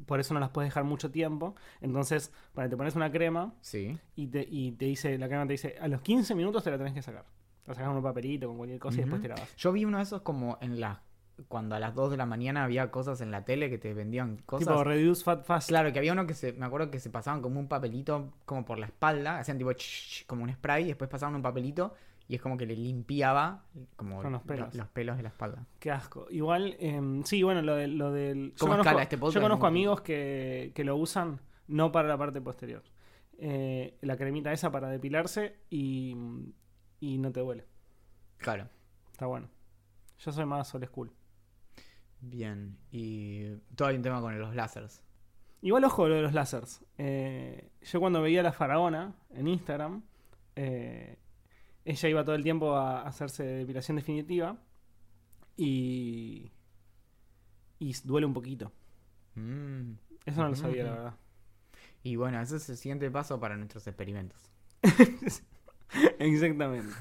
por eso no las puedes dejar mucho tiempo. Entonces, para te pones una crema Sí. y te, y te dice, la crema te dice, a los 15 minutos te la tenés que sacar. La sacas con un papelito, con cualquier cosa y después te lavas. Yo vi uno de esos como en la cuando a las 2 de la mañana había cosas en la tele que te vendían cosas. Tipo Reduce Fat Fast. Claro, que había uno que se, me acuerdo que se pasaban como un papelito como por la espalda, hacían tipo ch- ch- como un spray y después pasaban un papelito y es como que le limpiaba como Con los lo- pelos. los pelos de la espalda. Qué asco. Igual, em, sí, bueno, lo, del- lo del... Yo ¿Cómo conozco, escala este podcast? yo conozco No amigos que, que lo usan no para la parte posterior. Eh, la cremita esa para depilarse y, y no te duele. Claro. Está bueno. Yo soy más old school. Bien. Y todo hay un tema con los lásers. Igual ojo lo de los lásers. Eh, yo cuando veía a la faraona en Instagram, eh, ella iba todo el tiempo a hacerse depilación definitiva y, y duele un poquito. Mm. Eso no lo sabía, la verdad. Y bueno, ese es el siguiente paso para nuestros experimentos. Exactamente.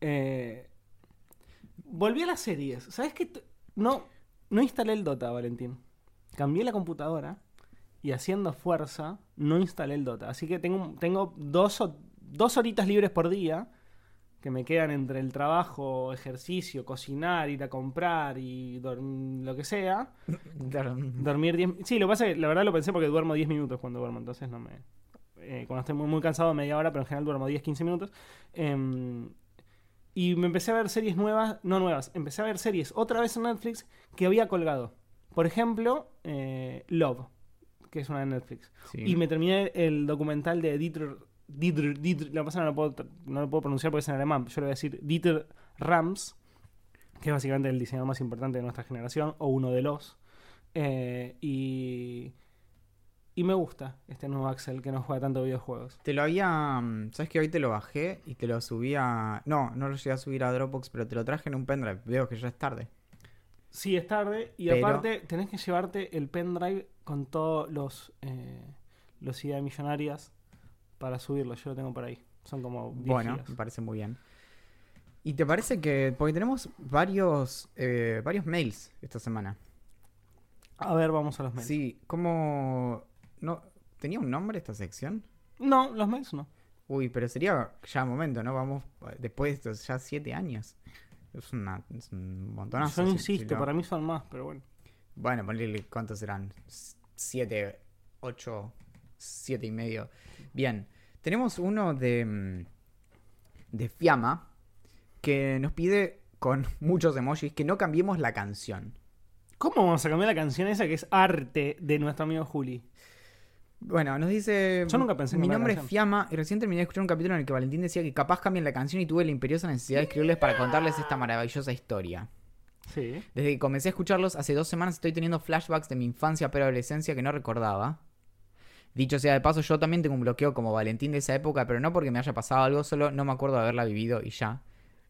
Eh, volví a las series. ¿Sabes qué? No, no instalé el Dota, Valentín. Cambié la computadora y haciendo fuerza no instalé el Dota. Así que tengo, tengo dos, dos horitas libres por día que me quedan entre el trabajo, ejercicio, cocinar, ir a comprar y lo que sea. Claro. Dormir 10 Sí, lo que pasa es que la verdad lo pensé porque duermo 10 minutos cuando duermo, entonces no me. eh, cuando estoy muy, muy cansado, media hora, pero en general duermo 10, 15 minutos. Em, y me empecé a ver series nuevas, no nuevas, empecé a ver series otra vez en Netflix que había colgado. Por ejemplo, eh, Love, que es una de Netflix. Sí. Y me terminé el documental de Dieter. Dieter, Dieter- que no lo, puedo, no lo puedo pronunciar porque es en alemán. Yo le voy a decir Dieter Rams, que es básicamente el diseñador más importante de nuestra generación, o uno de los. Eh, y, y me gusta este nuevo Axel que no juega tanto videojuegos. Te lo había. mm, ¿Sabes que hoy te lo bajé y te lo subí a. No, no lo llegué a subir a Dropbox, pero te lo traje en un pendrive. Veo que ya es tarde. Sí, es tarde. Y Pero- aparte, tenés que llevarte el pendrive con todos los, eh, los ideas millonarias para subirlo. Yo lo tengo por ahí. Son como 10 Bueno, gigas. me parece muy bien. ¿Y te parece que.? Porque tenemos varios, eh, varios mails esta semana. A ver, vamos a los mails. Sí, ¿cómo. No, ¿Tenía un nombre esta sección? No, los mails no. Uy, pero sería ya momento, ¿no? Vamos después de estos ya siete años. Es, una, es un montonazo. Yo si- insisto, si lo- para mí son más, pero bueno. Bueno, ponle cuántos serán. Siete, ocho, siete y medio. Bien. Tenemos uno de. mm, de Fiamma. Que nos pide con muchos emojis que no cambiemos la canción. ¿Cómo vamos a cambiar la canción esa que es arte de nuestro amigo Juli? Bueno, nos dice. Yo nunca pensé en Mi nombre es canción". Fiamma y recién terminé de escuchar un capítulo en el que Valentín decía que capaz cambien la canción y tuve la imperiosa necesidad de escribirles para contarles esta maravillosa historia. Sí. Desde que comencé a escucharlos hace dos semanas estoy teniendo flashbacks de mi infancia pero adolescencia que no recordaba. Dicho sea de paso, yo también tengo un bloqueo como Valentín de esa época, pero no porque me haya pasado algo, solo no me acuerdo de haberla vivido y ya.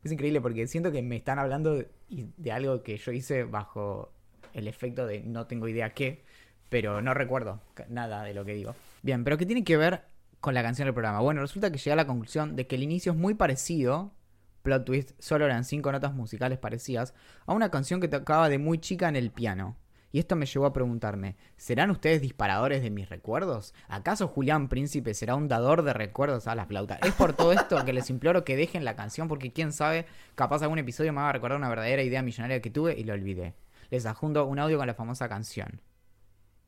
Es increíble porque siento que me están hablando de, de algo que yo hice bajo el efecto de no tengo idea qué, pero no recuerdo nada de lo que digo. Bien, pero ¿qué tiene que ver con la canción del programa? Bueno, resulta que llegué a la conclusión de que el inicio es muy parecido, plot twist, solo eran cinco notas musicales parecidas, a una canción que tocaba de muy chica en el piano. Y esto me llevó a preguntarme, ¿serán ustedes disparadores de mis recuerdos? ¿Acaso Julián Príncipe será un dador de recuerdos a la flauta? Es por todo esto que les imploro que dejen la canción porque quién sabe, capaz algún episodio me va a recordar una verdadera idea millonaria que tuve y lo olvidé. Les adjunto un audio con la famosa canción.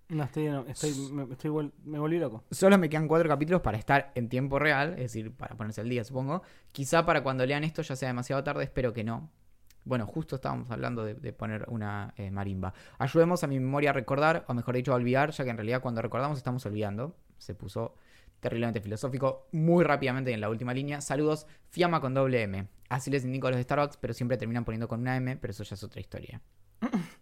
No, estoy, no, estoy, me, estoy me volví loco. Solo me quedan cuatro capítulos para estar en tiempo real, es decir, para ponerse al día, supongo. Quizá para cuando lean esto ya sea demasiado tarde, espero que no. Bueno, justo estábamos hablando de, de poner una eh, marimba. Ayudemos a mi memoria a recordar, o mejor dicho, a olvidar, ya que en realidad cuando recordamos estamos olvidando. Se puso terriblemente filosófico muy rápidamente en la última línea. Saludos, Fiamma con doble M. Así les indico a los de Starbucks, pero siempre terminan poniendo con una M, pero eso ya es otra historia.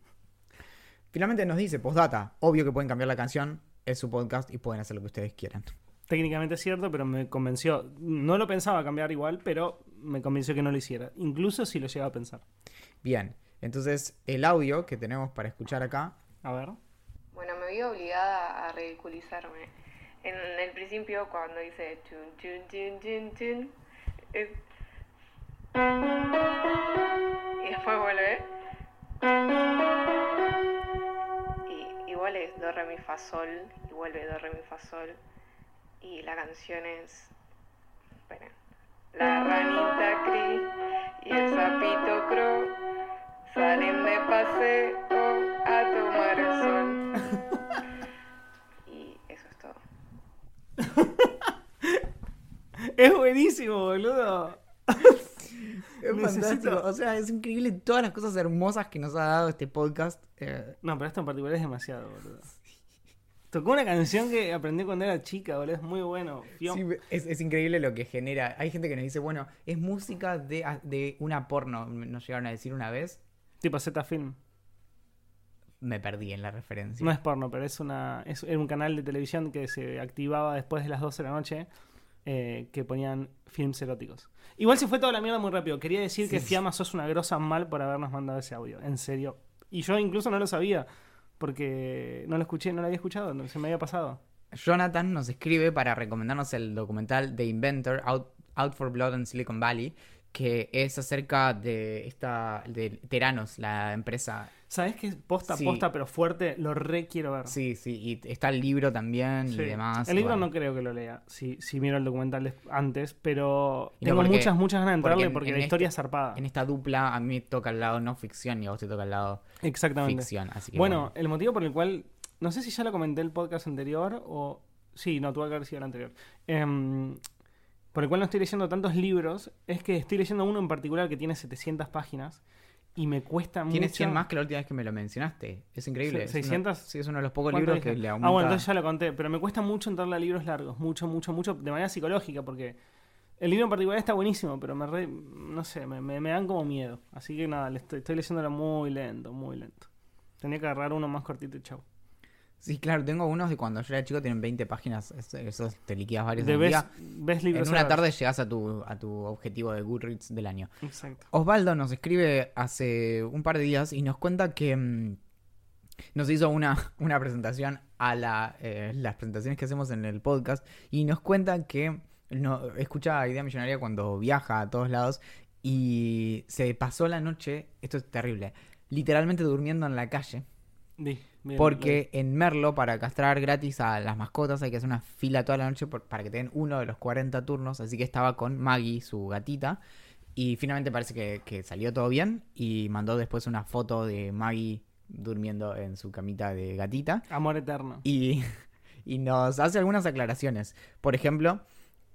Finalmente nos dice, postdata, obvio que pueden cambiar la canción, es su podcast y pueden hacer lo que ustedes quieran. Técnicamente es cierto, pero me convenció. No lo pensaba cambiar igual, pero me convenció que no lo hiciera. Incluso si lo llegaba a pensar. Bien, entonces el audio que tenemos para escuchar acá, A ver. Bueno, me vi obligada a ridiculizarme. En el principio, cuando dice chun, chun, chun, chun, chun, es... Y después vuelve. Es do, re, mi, fa, sol. Y vuelve do, re, mi, fa, sol. Y la canción es... Esperen. La ranita cri y el sapito cro salen de paseo a tomar el sol. Y eso es todo. Es buenísimo, boludo. es Necesito- fantástico. O sea, es increíble todas las cosas hermosas que nos ha dado este podcast. Eh, No, pero esto en particular es demasiado, boludo. Tocó una canción que aprendí cuando era chica, boludo. Es muy bueno. Sí, es, es increíble lo que genera. Hay gente que nos dice, bueno, es música de, de una porno. Nos llegaron a decir una vez. Tipo Z Film. Me perdí en la referencia. No es porno, pero es una es un canal de televisión que se activaba después de las 12 de la noche eh, que ponían films eróticos. Igual se fue toda la mierda muy rápido. Quería decir que Sí. Fiamma sos una grosa mal por habernos mandado ese audio. En serio. Y yo incluso no lo sabía. Porque no lo escuché, no lo había escuchado, no, se me había pasado. Jonathan nos escribe para recomendarnos el documental The Inventor, Out, Out for Blood in Silicon Valley, que es acerca de esta de Teranos, la empresa. ¿Sabes qué? Posta, Sí. posta, pero fuerte, lo re quiero ver. Sí, sí, y está el libro también Sí. y demás. El libro bueno. no creo que lo lea, si, si miro el documental antes, pero no, tengo porque- muchas, muchas ganas de porque entrarle en- porque en la historia es este- zarpada. En esta dupla a mí toca el lado no ficción y a vos te toca el lado Exactamente. ficción. Así que Bueno, el motivo por el cual, no sé si ya lo comenté el podcast anterior o... Sí, no, tuvo que haber sido el anterior. Em, por el cual no estoy leyendo tantos libros, es que estoy leyendo uno en particular que tiene 700 páginas y me cuesta mucho... 100 más que la última vez que me lo mencionaste. Es increíble. Se- Es uno- 600. sí, es uno de los pocos ¿Cuánto libros que le aumenta. Ah, bueno, entonces ya lo conté, pero me cuesta mucho entrarle a libros largos, mucho, mucho, mucho, de manera psicológica, porque el libro en particular está buenísimo, pero me re- no sé, me, me- me dan como miedo. Así que nada, le estoy, estoy leyéndolo muy lento, muy lento. Tenía que agarrar uno más cortito y chau. Sí, claro, tengo unos de cuando yo era chico, tienen 20 páginas. es- Esos te liquidas varios De día. ves En una tarde llegas a tu, a tu objetivo de Goodreads del año. Exacto. Osvaldo nos escribe hace un par de días y nos cuenta que mm, nos hizo una, una presentación a la, eh, las presentaciones que hacemos en el podcast y nos cuenta que no, escucha Idea Millonaria cuando viaja a todos lados y se pasó la noche, esto es terrible, literalmente durmiendo en la calle. Di, bien, Porque en Merlo, para castrar gratis a las mascotas, hay que hacer una fila toda la noche por- para que te den uno de los 40 turnos. Así que estaba con Maggie, su gatita. Y finalmente parece que, que salió todo bien. Y mandó después una foto de Maggie durmiendo en su camita de gatita. Amor eterno. Y, y nos hace algunas aclaraciones. Por ejemplo,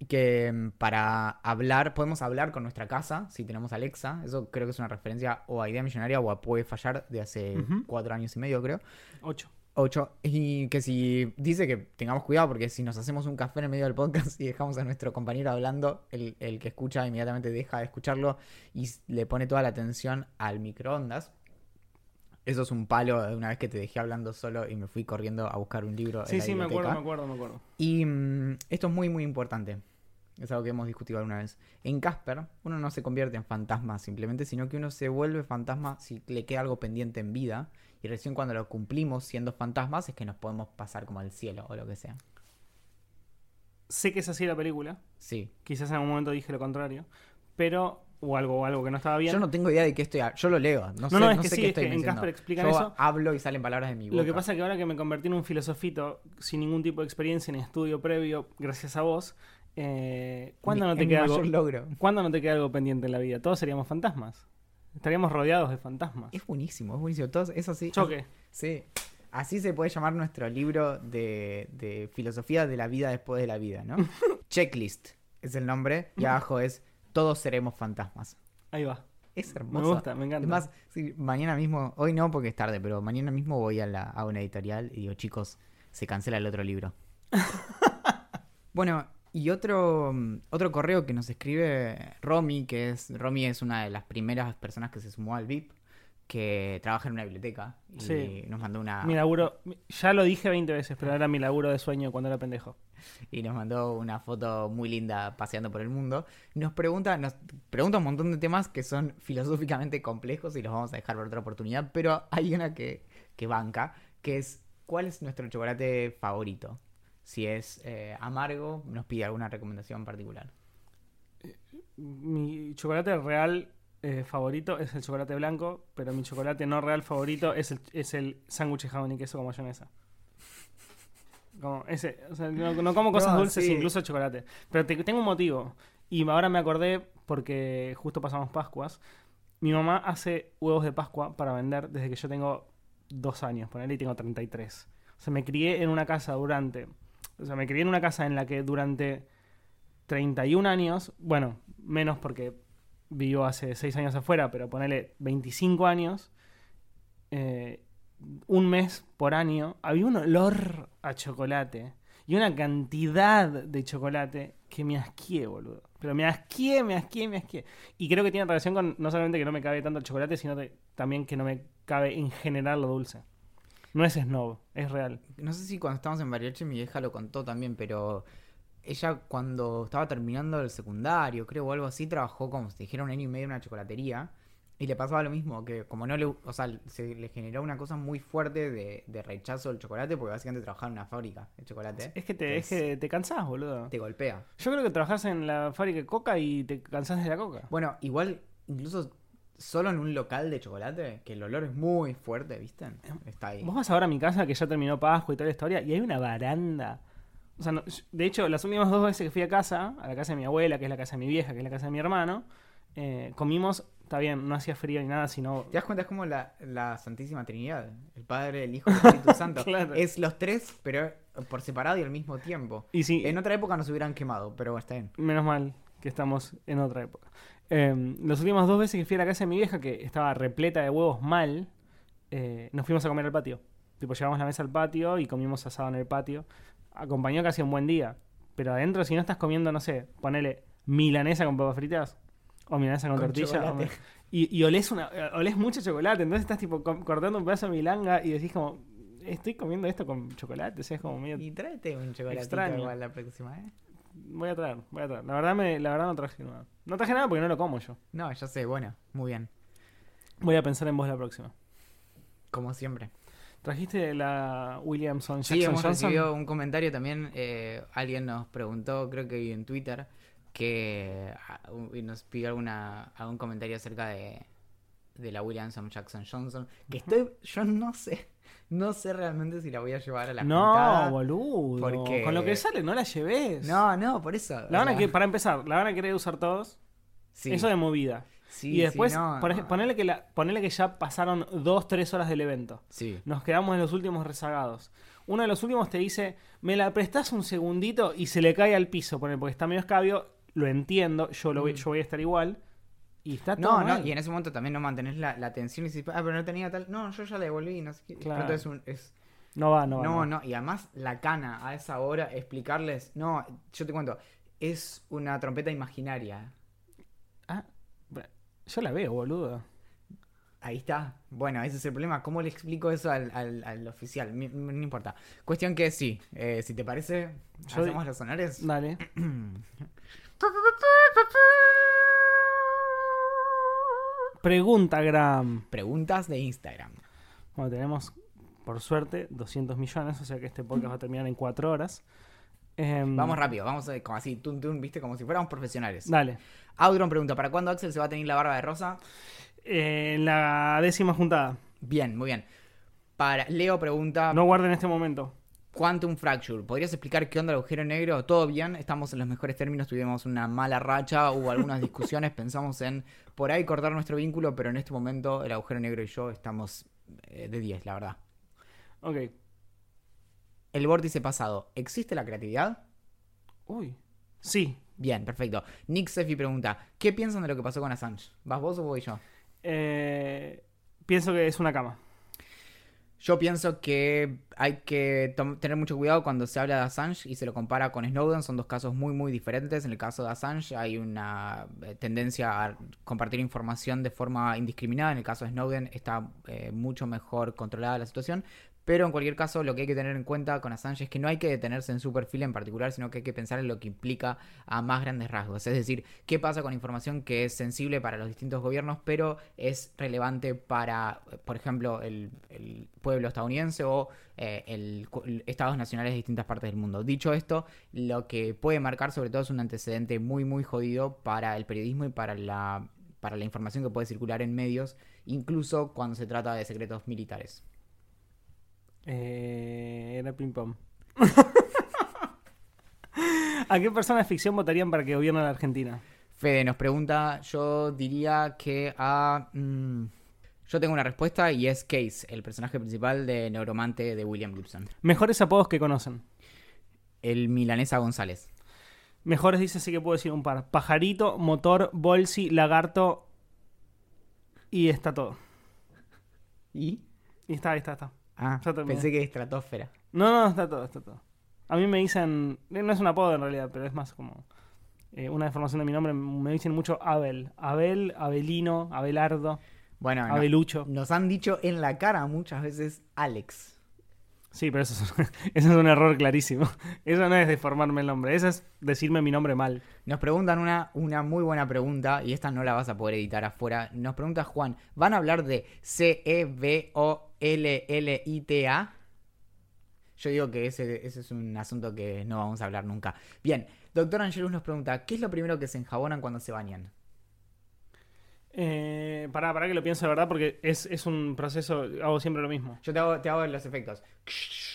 que mm, para hablar, podemos hablar con nuestra casa si tenemos Alexa. Eso creo que es una referencia o a Idea Millonaria o a Puede Fallar de hace cuatro años y medio, creo. Ocho. 8. Y que si dice que tengamos cuidado porque si nos hacemos un café en el medio del podcast y dejamos a nuestro compañero hablando, el, el que escucha inmediatamente deja de escucharlo y le pone toda la atención al microondas. Eso es un palo de una vez que te dejé hablando solo y me fui corriendo a buscar un libro. en Sí, la sí, me acuerdo, me acuerdo, me acuerdo. Y mm, esto es muy, muy importante. Es algo que hemos discutido alguna vez. En Casper, uno no se convierte en fantasma simplemente, sino que uno se vuelve fantasma si le queda algo pendiente en vida. Y recién cuando lo cumplimos siendo fantasmas es que nos podemos pasar como al cielo o lo que sea. Sé que es así la película. Sí. Quizás en algún momento dije lo contrario. Pero o algo, o algo que no estaba bien. Yo no tengo idea de qué estoy. Yo lo leo. No, No, sé, no, es no que sé sí, qué es que en. Casper explican Yo eso. hablo y salen palabras de mi boca. Lo que pasa es que ahora que me convertí en un filosofito sin ningún tipo de experiencia ni estudio previo, gracias a vos, eh, ¿cuándo, Mi- no te es queda algo, logro. ¿cuándo no te queda algo pendiente en la vida? Todos seríamos fantasmas. Estaríamos rodeados de fantasmas. Es buenísimo, es buenísimo. Todo eso sí. Choque. Sí. Así se puede llamar nuestro libro de, de filosofía de la vida después de la vida, ¿no? Checklist es el nombre y abajo es Todos seremos fantasmas. Ahí va. Es hermoso. Me gusta, me encanta. Es más, sí, mañana mismo, hoy no porque es tarde, pero mañana mismo voy a, la, a una editorial y digo, chicos, se cancela el otro libro. bueno, y otro, otro correo que nos escribe Romy, que es, Romy es una de las primeras personas que se sumó al VIP, que trabaja en una biblioteca y Sí. nos mandó una Mi laburo, ya lo dije 20 veces, pero era mi laburo de sueño cuando era pendejo. y nos mandó una foto muy linda paseando por el mundo. Nos pregunta, nos pregunta un montón de temas que son filosóficamente complejos y los vamos a dejar por otra oportunidad, pero hay una que, que banca, que es ¿cuál es nuestro chocolate favorito? Si es eh, amargo, nos pide alguna recomendación particular. Mi chocolate real eh, favorito es el chocolate blanco, pero mi chocolate no real favorito es el, es el sándwich de jamón y queso con mayonesa. Como ese, o sea, no, no como cosas No, dulces, sí. incluso chocolate. Pero te- tengo un motivo. Y ahora me acordé porque justo pasamos Pascuas. Mi mamá hace huevos de Pascua para vender desde que yo tengo dos años, ponele, y tengo 33. O sea, me crié en una casa durante. O sea, me crié en una casa en la que durante 31 años, bueno, menos porque vivo hace 6 años afuera, pero ponele 25 años, eh, un mes por año, había un olor a chocolate y una cantidad de chocolate que me asqué, boludo. Pero me asqué, me asqué, me asqué. Y creo que tiene relación con no solamente que no me cabe tanto el chocolate, sino de- también que no me cabe en general lo dulce. No es snob, es real. No sé si cuando estábamos en Bariloche mi vieja lo contó también, pero ella cuando estaba terminando el secundario, creo, o algo así, trabajó como si dijera un año y medio en una chocolatería. Y le pasaba lo mismo, que como no le, o sea, se le generó una cosa muy fuerte de, de rechazo del chocolate, porque básicamente trabajaba en una fábrica de chocolate. Es que te, es que te cansás, boludo. te golpea. Yo creo que trabajás en la fábrica de coca y te cansás de la coca. Bueno, igual, incluso solo en un local de chocolate, que el olor es muy fuerte, ¿viste? Está ahí. Vos vas ahora a mi casa que ya terminó Pascua y toda la historia y hay una baranda. O sea, no- de hecho, las últimas dos veces que fui a casa, a la casa de mi abuela, que es la casa de mi vieja, que es la casa de mi hermano, eh, comimos, está bien, no hacía frío ni nada, sino... ¿Te das cuenta? Es como la, la Santísima Trinidad, el Padre, el Hijo y el Espíritu Santo. Claro. Es los tres, pero por separado y al mismo tiempo. Y sí, En otra época nos hubieran quemado, pero está bien. menos mal que estamos en otra época. Eh, las últimas dos veces que fui a la casa de mi vieja, que estaba repleta de huevos mal, eh, nos fuimos a comer al patio. Tipo, llevamos la mesa al patio y comimos asado en el patio. Acompañó casi un buen día. Pero adentro, si no estás comiendo, no sé, ponele milanesa con papas fritas o milanesa con, Con tortilla. chocolate. o- y, y olés, una, olés mucho chocolate. Entonces estás tipo cortando un pedazo de milanga y decís como, estoy comiendo esto con chocolate. O sea, es como medio... Y tráete un chocolatito Extraño. igual la próxima, ¿eh? Voy a traer, voy a traer. La verdad, me, la verdad no traje nada. No traje nada porque no lo como yo. No, ya sé, bueno, muy bien. Voy a pensar en vos la próxima. Como siempre. ¿Trajiste la Williamson Sí, Jackson hemos Johnson? recibido un comentario también. eh, alguien nos preguntó, creo que en Twitter, que ah, nos pidió alguna, algún comentario acerca de, de la Williamson Jackson Johnson. Que estoy, yo no sé, no sé realmente si la voy a llevar a la No, juntada. boludo. porque- Con lo que sale, no la lleves. No, no, por eso. La van a que, para empezar, la van a querer usar todos. sí, Eso de movida. Sí, y después, sí, no, por no. ej- ponele, que la, ponele que ya pasaron dos, tres horas del evento. Sí. Nos quedamos en los últimos rezagados. Uno de los últimos te dice, me la prestás un segundito y se le cae al piso, ponele, porque está medio escabio. Lo entiendo, yo, lo voy, Mm. yo voy a estar igual. Y está todo No, no, y en ese momento también no mantenés la, la atención y dices, ah, pero no tenía tal. No, yo ya la devolví, no sé qué. Claro. Un- es, No va, no va. No, no, y además la cana a esa hora, explicarles, no, yo te cuento, es una trompeta imaginaria. Yo la veo, boludo. Ahí está. Bueno, ese es el problema. ¿Cómo le explico eso al, al- al oficial? Mi- No, importa. Cuestión que sí, eh, si te parece, Yo- hacemos los honores. Dale. Pregunta, Gram. Preguntas de Instagram. Bueno, tenemos, por suerte, 200 millones, o sea que este podcast va a terminar en 4 horas. Em, Vamos rápido, vamos a, como así, tun, tun, viste, como si fuéramos profesionales. Dale. Audron pregunta, ¿para cuándo Axel se va a tener la barba de rosa? Eh, en la décima juntada. Bien, muy bien. Para Leo pregunta, No guarden este momento. Quantum Fracture, ¿podrías explicar qué onda el agujero negro? Todo bien, estamos en los mejores términos, tuvimos una mala racha, hubo algunas discusiones, pensamos en por ahí cortar nuestro vínculo, pero en este momento el agujero negro y yo estamos eh, de 10, la verdad. Ok. El vórtice pasado, ¿existe la creatividad? Uy. Sí. Bien, perfecto. Nick Sefi pregunta, ¿qué piensan de lo que pasó con Assange? ¿Vas vos o voy yo? Eh, pienso que es una cama. Yo pienso que hay que tener mucho cuidado cuando se habla de Assange y se lo compara con Snowden. Son dos casos muy, muy diferentes. En el caso de Assange hay una eh, tendencia a compartir información de forma indiscriminada. En el caso de Snowden está eh, mucho mejor controlada la situación. Pero en cualquier caso, lo que hay que tener en cuenta con Assange es que no hay que detenerse en su perfil en particular, sino que hay que pensar en lo que implica a más grandes rasgos. Es decir, qué pasa con información que es sensible para los distintos gobiernos, pero es relevante para, por ejemplo, el, pueblo estadounidense o eh, estados nacionales de distintas partes del mundo. Dicho esto, lo que puede marcar sobre todo es un antecedente muy, muy jodido para el periodismo y para la, para la información que puede circular en medios, incluso cuando se trata de secretos militares. Eh, era ping pong. ¿A qué persona de ficción votarían para que gobierne la Argentina? Fede nos pregunta, yo diría que a... mm, yo tengo una respuesta y es Case, el personaje principal de Neuromante de William Gibson. Mejores apodos que conocen. El milanesa González. Mejores dice sí que puedo decir un par. Pajarito, motor, bolsi, lagarto. Y está todo. ¿Y? Y está, ahí está, está. Ah, pensé que estratosfera. No, no, está todo, está todo. A mí me dicen, eh, no es un apodo en realidad, pero es más como eh, una deformación de mi nombre. Me dicen mucho Abel. Abel, Abelino, Abelardo, Bueno, no, Abelucho. nos han dicho en la cara muchas veces Alex. Sí, pero eso es, eso es un error clarísimo. Eso no es deformarme el nombre, eso es decirme mi nombre mal. Nos preguntan una, una muy buena pregunta y esta no la vas a poder editar afuera. Nos pregunta Juan, ¿van a hablar de C-E-B-O-L-L-I-T-A? Yo digo que ese, ese es un asunto que no vamos a hablar nunca. Bien, doctor Angelus nos pregunta, ¿qué es lo primero que se enjabonan cuando se bañan? Eh, pará, pará que lo pienso de verdad porque es, es un proceso, hago siempre lo mismo. Yo te hago, te hago los efectos.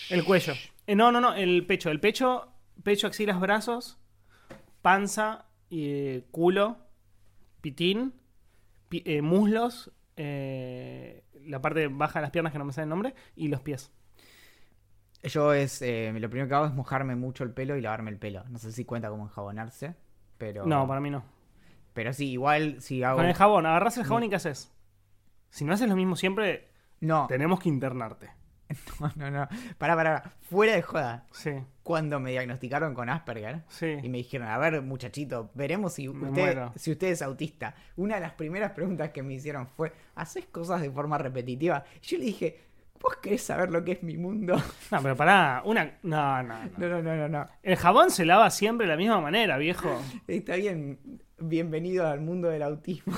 El cuello. Eh, no, no, no, el pecho. El pecho, pecho, axilas, brazos, panza, eh, culo, pitín, pi- eh, muslos, eh, la parte baja de las piernas que no me sale el nombre, y los pies. Yo es, eh, lo primero que hago es mojarme mucho el pelo y lavarme el pelo. No sé si cuenta como enjabonarse, pero... No, para mí no. Pero sí, igual si hago... Con el jabón, agarrás el jabón y ¿qué haces? Si no haces lo mismo siempre, No, tenemos que internarte. no, no, no. Pará, pará, pará. Fuera de joda. Sí, Cuando me diagnosticaron con Asperger sí. y me dijeron, a ver, muchachito, veremos si usted, si usted es autista. Una de las primeras preguntas que me hicieron fue, ¿haces cosas de forma repetitiva? Y yo le dije, ¿vos querés saber lo que es mi mundo? No, pero pará, una... No, no, no. No, no, no, no, no. El jabón se lava siempre de la misma manera, viejo. Está bien. Bienvenido al mundo del autismo.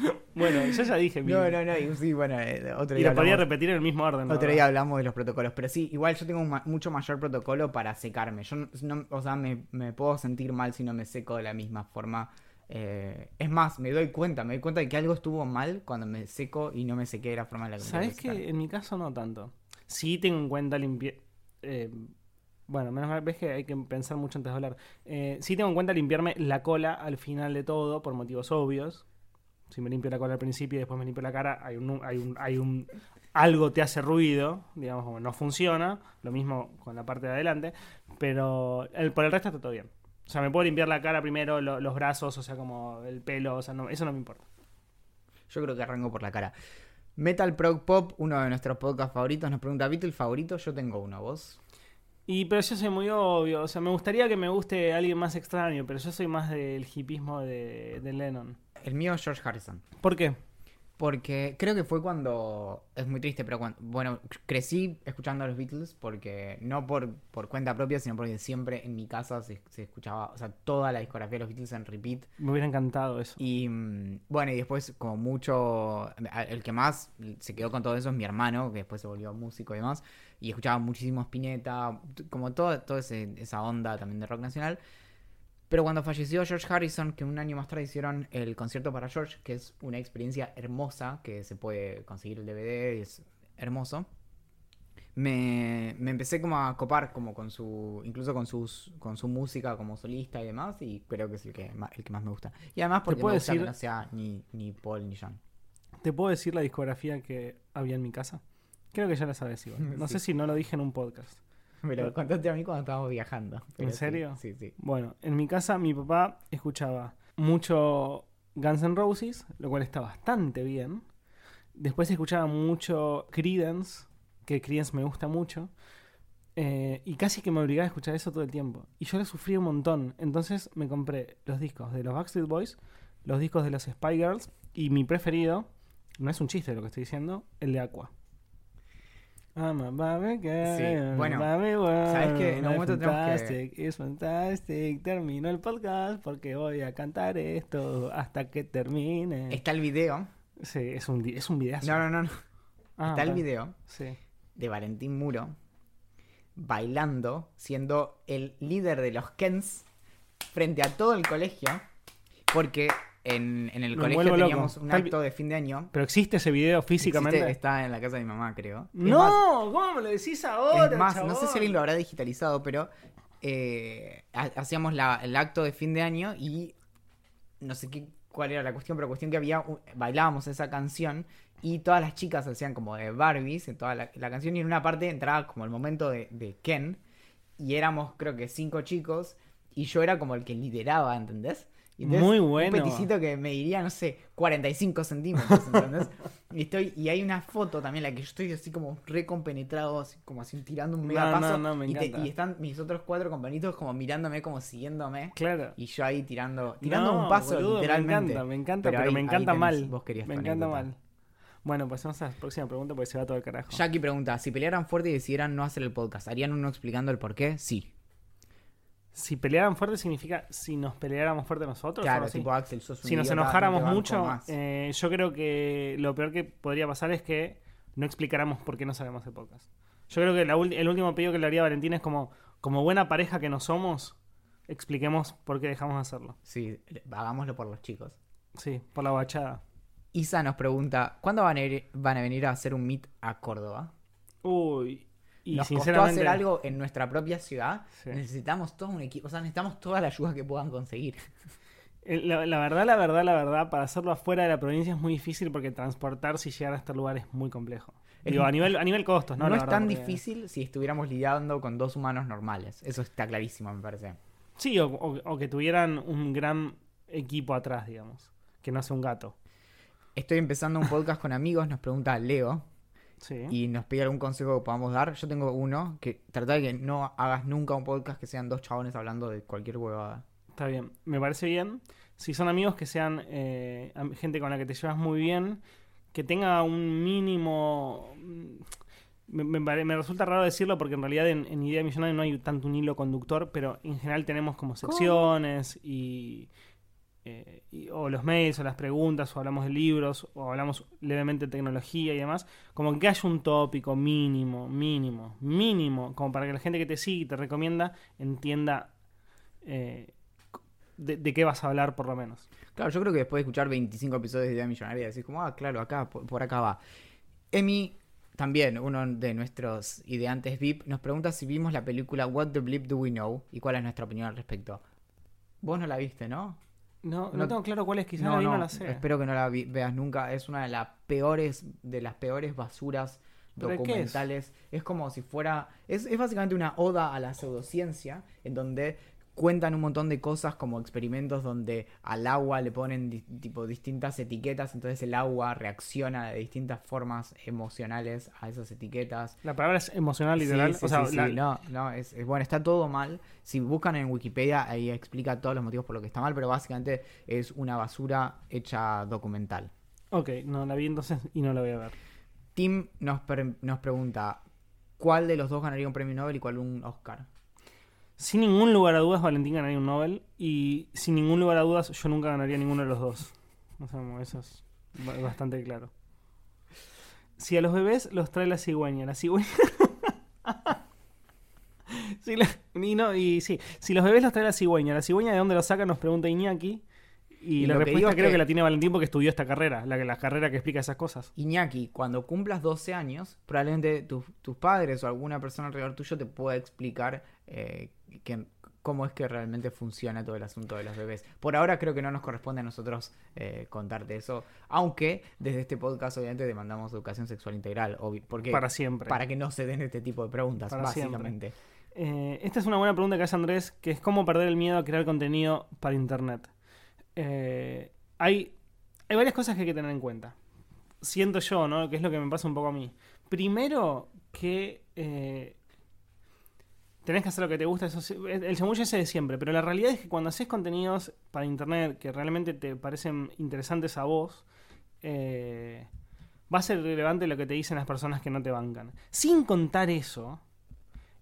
Bueno, yo ya dije. mi- No, no, no. Y sí, bueno, eh, otro Y día lo podría hablamos- repetir en el mismo orden. Otro día hablamos de los protocolos, pero sí, igual yo tengo un ma- mucho mayor protocolo para secarme. Yo, no- o sea, me, me puedo sentir mal si no me seco de la misma forma. Eh, es más, me doy cuenta, me doy cuenta de que algo estuvo mal cuando me seco y no me sequé de la forma en la que me ¿Sabes que En mi caso no tanto. Sí tengo en cuenta limpiar... bueno, menos mal, ves que hay que pensar mucho antes de hablar. Eh, sí tengo en cuenta limpiarme la cola al final de todo, por motivos obvios. Si me limpio la cola al principio y después me limpio la cara, hay un, hay un, hay un algo te hace ruido, digamos, como no funciona. Lo mismo con la parte de adelante. Pero por el resto está todo bien. O sea, me puedo limpiar la cara primero, lo- los brazos, o sea, como el pelo, o sea, no- eso no me importa. Yo creo que arranco por la cara. Metal Prog Pop, uno de nuestros podcasts favoritos, nos pregunta, ¿viste el favorito? Yo tengo uno, ¿vos? Y pero yo soy muy obvio, o sea, me gustaría que me guste alguien más extraño, pero yo soy más del hipismo de, de Lennon. El mío es George Harrison. ¿Por qué? Porque creo que fue cuando. Es muy triste, pero cuando. Bueno, crecí escuchando a los Beatles porque. No por, por cuenta propia, sino porque siempre en mi casa se, se escuchaba. O sea, toda la discografía de los Beatles en repeat. Me hubiera encantado eso. Y mm, bueno, y después, como mucho. El que más se quedó con todo eso es mi hermano, que después se volvió músico y demás. Y escuchaba muchísimo Spinetta, como todo, toda esa onda también de rock nacional. Pero cuando falleció George Harrison, que un año más tarde hicieron el concierto para George, que es una experiencia hermosa, que se puede conseguir el DVD, y es hermoso. Me, me empecé como a copar como con su incluso con sus con su música como solista y demás y creo que es el que más, el que más me gusta y además porque me puedo gusta que decir- no sea ni, ni Paul ni John ¿Te puedo decir la discografía que había en mi casa? Creo que ya la sabes igual. No Sí. sé si no lo dije en un podcast. me lo contaste a mí cuando estábamos viajando sí, serio? sí sí Bueno, en mi casa mi papá escuchaba mucho Guns N' Roses, lo cual está bastante bien. Después escuchaba mucho Creedence, que Creedence me gusta mucho. Eh, y casi que me obligaba a escuchar eso todo el tiempo. Y yo lo sufrí un montón. Entonces me compré los discos de los Backstreet Boys, los discos de los Spy Girls y mi preferido, no es un chiste lo que estoy diciendo, el de Aqua. Sí, bueno, ¿sabes qué? En it's momento tenemos que- fantastic. Termino el podcast porque voy a cantar esto hasta que termine. está el video Sí, es un, es un videazo. no no no, no. Ah, está el video Sí. de Valentín Muro bailando, siendo el líder de los Kens frente a todo el colegio, porque en, en el colegio vuelvo loco. teníamos un acto de fin de año. ¿Pero existe ese video físicamente? Existe- está en la casa de mi mamá, creo. Es no, más- ¿cómo me lo decís ahora? es más, no sé si alguien lo habrá digitalizado, pero eh, ha- hacíamos la- el acto de fin de año y no sé qué, cuál era la cuestión, pero cuestión que había, bailábamos esa canción y todas las chicas hacían como de Barbies en toda la, la canción y en una parte entraba como el momento de, de Ken y éramos creo que cinco chicos y yo era como el que lideraba, ¿entendés? Muy bueno. Un peticito que me diría, no sé, 45 centímetros, ¿entendés? y, estoy, y hay una foto también en la que yo estoy así como recompenetrado, así como así tirando un mega No, no, paso. no, me y, te- y están mis otros cuatro compañitos como mirándome, como siguiéndome. Claro. Y yo ahí tirando, tirando No, un paso, boludo, literalmente. Me encanta, me encanta, Pero pero, ahí- me encanta tenés- mal. vos querías me encanta anécdota. mal. Bueno, pasemos a la próxima pregunta porque se va todo el carajo. Jackie pregunta, si pelearan fuerte y decidieran no hacer el podcast, ¿harían uno explicando el por qué? Sí. Si pelearan fuerte significa si nos peleáramos fuerte nosotros. Claro, tipo Axel, sos un si nos enojáramos mucho, más". eh, yo creo que lo peor que podría pasar es que no explicáramos por qué no sabemos de podcast. Yo creo que la el último pedido que le haría a Valentín es como, como buena pareja que no somos, expliquemos por qué dejamos de hacerlo. Sí, hagámoslo por los chicos. Sí, por la bachada. Isa nos pregunta, ¿cuándo van a, ir- van a venir a hacer un meet a Córdoba? Uy, y Nos costó sinceramente... hacer algo en nuestra propia ciudad. Sí. Necesitamos todo un equipo, o sea, necesitamos toda la ayuda que puedan conseguir. Eh, La, la verdad, la verdad, la verdad, para hacerlo afuera de la provincia es muy difícil porque transportarse y llegar a este lugar es muy complejo. Digo, a nivel, a nivel costos, ¿no? No, La es verdad, tan porque- difícil si estuviéramos lidiando con dos humanos normales. Eso está clarísimo, me parece. Sí, o, o- o que tuvieran un gran equipo atrás, digamos. Que no sea un gato. Estoy empezando un podcast con amigos, nos pregunta Leo Sí. y nos pide algún consejo que podamos dar. Yo tengo uno, que trata de que no hagas nunca un podcast que sean dos chabones hablando de cualquier huevada. Está bien, me parece bien. Si son amigos que sean eh, gente con la que te llevas muy bien, que tenga un mínimo... mm, Me, me pare- me resulta raro decirlo porque en realidad en, en Idea Millonaria no hay tanto un hilo conductor, pero en general tenemos como secciones y, eh, o los mails o las preguntas o hablamos de libros o hablamos levemente de tecnología y demás, como que haya un tópico mínimo, mínimo, mínimo, como para que la gente que te sigue y te recomienda entienda eh, de, de qué vas a hablar por lo menos. Claro, yo creo que después de escuchar 25 episodios de Idea Millonaria, decís como, ah, claro, acá, por, por acá va. Emi, también uno de nuestros ideantes VIP, nos pregunta si vimos la película What the Bleep Do We Know y cuál es nuestra opinión al respecto. Vos no la viste, ¿no? No, no, No- tengo claro cuál es, quizás no, la vi, no no, la sé. espero que no la veas nunca. Es una de las peores, de las peores basuras ¿Pero de qué es? documentales. Es? como si fuera, es, es básicamente una oda a la pseudociencia, en donde cuentan un montón de cosas como experimentos donde al agua le ponen di- tipo distintas etiquetas, entonces el agua reacciona de distintas formas emocionales a esas etiquetas. La palabra es emocional, literal. sí, o sea, sí, la- no, no, es, es- bueno, está todo mal. Si buscan en Wikipedia, ahí explica todos los motivos por los que está mal, pero básicamente es una basura hecha documental. Ok, no la vi entonces y no la voy a ver. Tim nos, pre- nos pregunta, ¿cuál de los dos ganaría un premio Nobel y cuál un Oscar? Sin ningún lugar a dudas, Valentín ganaría un Nobel. Y sin ningún lugar a dudas, yo nunca ganaría ninguno de los dos. O sea, eso es ba- bastante claro. Si a los bebés los trae la cigüeña, la cigüeña. La- y, no, y sí, si los bebés los trae la cigüeña, la cigüeña de dónde los saca nos pregunta Iñaki. Y, Y la lo que respuesta es creo que... que- la tiene Valentín porque estudió esta carrera, la, la carrera que explica esas cosas. Iñaki, cuando cumplas 12 años, probablemente tus- tus padres o alguna persona alrededor tuyo te pueda explicar eh, que- cómo es que realmente funciona todo el asunto de los bebés. Por ahora creo que no nos corresponde a nosotros eh, contarte eso, aunque desde este podcast obviamente demandamos educación sexual integral, porque Para siempre. para que no se den este tipo de preguntas, Para básicamente. Eh, esta es una buena pregunta que hace Andrés, que es cómo perder el miedo a crear contenido para Internet. Eh, hay, hay varias cosas que hay que tener en cuenta. Siento yo, ¿no? Que es lo que me pasa un poco a mí. Primero, que tenés que hacer lo que te gusta. Eso, el chamullo ese de siempre. Pero la realidad es que cuando haces contenidos para Internet que realmente te parecen interesantes a vos, eh, va a ser relevante lo que te dicen las personas que no te bancan. Sin contar eso,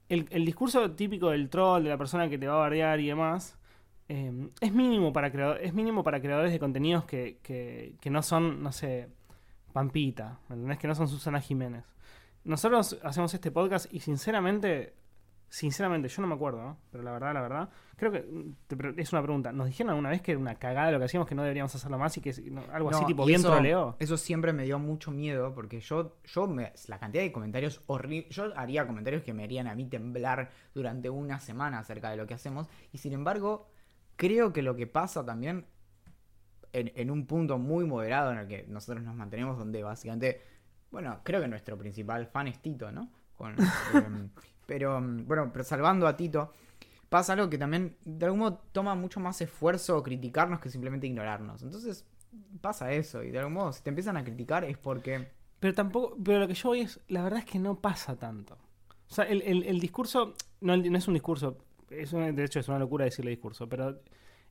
el, el discurso típico del troll, de la persona que te va a bardear y demás, eh, es, mínimo para creador- es mínimo para creadores de contenidos que, que- que no son, no sé, Pampita, ¿me entendés? Que no son Susana Jiménez. Nosotros hacemos este podcast y sinceramente, sinceramente, yo no me acuerdo, ¿no? pero la verdad, la verdad, creo que mm, te es una pregunta. ¿Nos dijeron alguna vez que era una cagada lo que hacíamos, que no deberíamos hacerlo más y que no, algo así tipo bien eso, troleo? Eso siempre me dio mucho miedo porque yo, yo me- la cantidad de comentarios horribles, yo haría comentarios que me harían a mí temblar durante una semana acerca de lo que hacemos y sin embargo creo que lo que pasa también en, en un punto muy moderado en el que nosotros nos mantenemos donde básicamente, bueno, creo que nuestro principal fan es Tito, ¿no? Con, pero em, bueno, pero salvando a Tito, pasa algo que también de algún modo toma mucho más esfuerzo criticarnos que simplemente ignorarnos. Entonces pasa eso y de algún modo si te empiezan a criticar es porque... Pero tampoco, pero lo que yo voy es, la verdad es que no pasa tanto. O sea, el, el- el discurso, no es un discurso, es una- de hecho es una locura decirle discurso, pero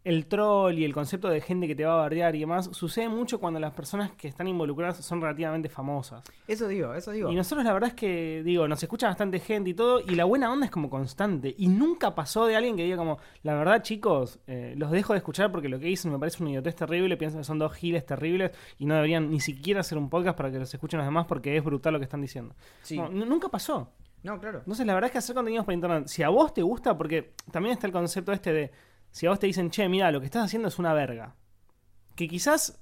el troll y el concepto de gente que te va a bardear y demás sucede mucho cuando las personas que están involucradas son relativamente famosas. Eso digo, eso digo. Y nosotros la verdad es que, digo, nos escucha bastante gente y todo, y la buena onda es como constante. Y nunca pasó de alguien que diga como, la verdad chicos, eh, los dejo de escuchar porque lo que dicen me parece una idiotez terrible, piensan que son dos giles terribles y no deberían ni siquiera hacer un podcast para que los escuchen los demás porque es brutal lo que están diciendo. Sí. No, nunca pasó. No, claro. Entonces la verdad es que hacer contenidos para internet, si a vos te gusta, porque también está el concepto este de, si a vos te dicen, che, mira, lo que estás haciendo es una verga, que quizás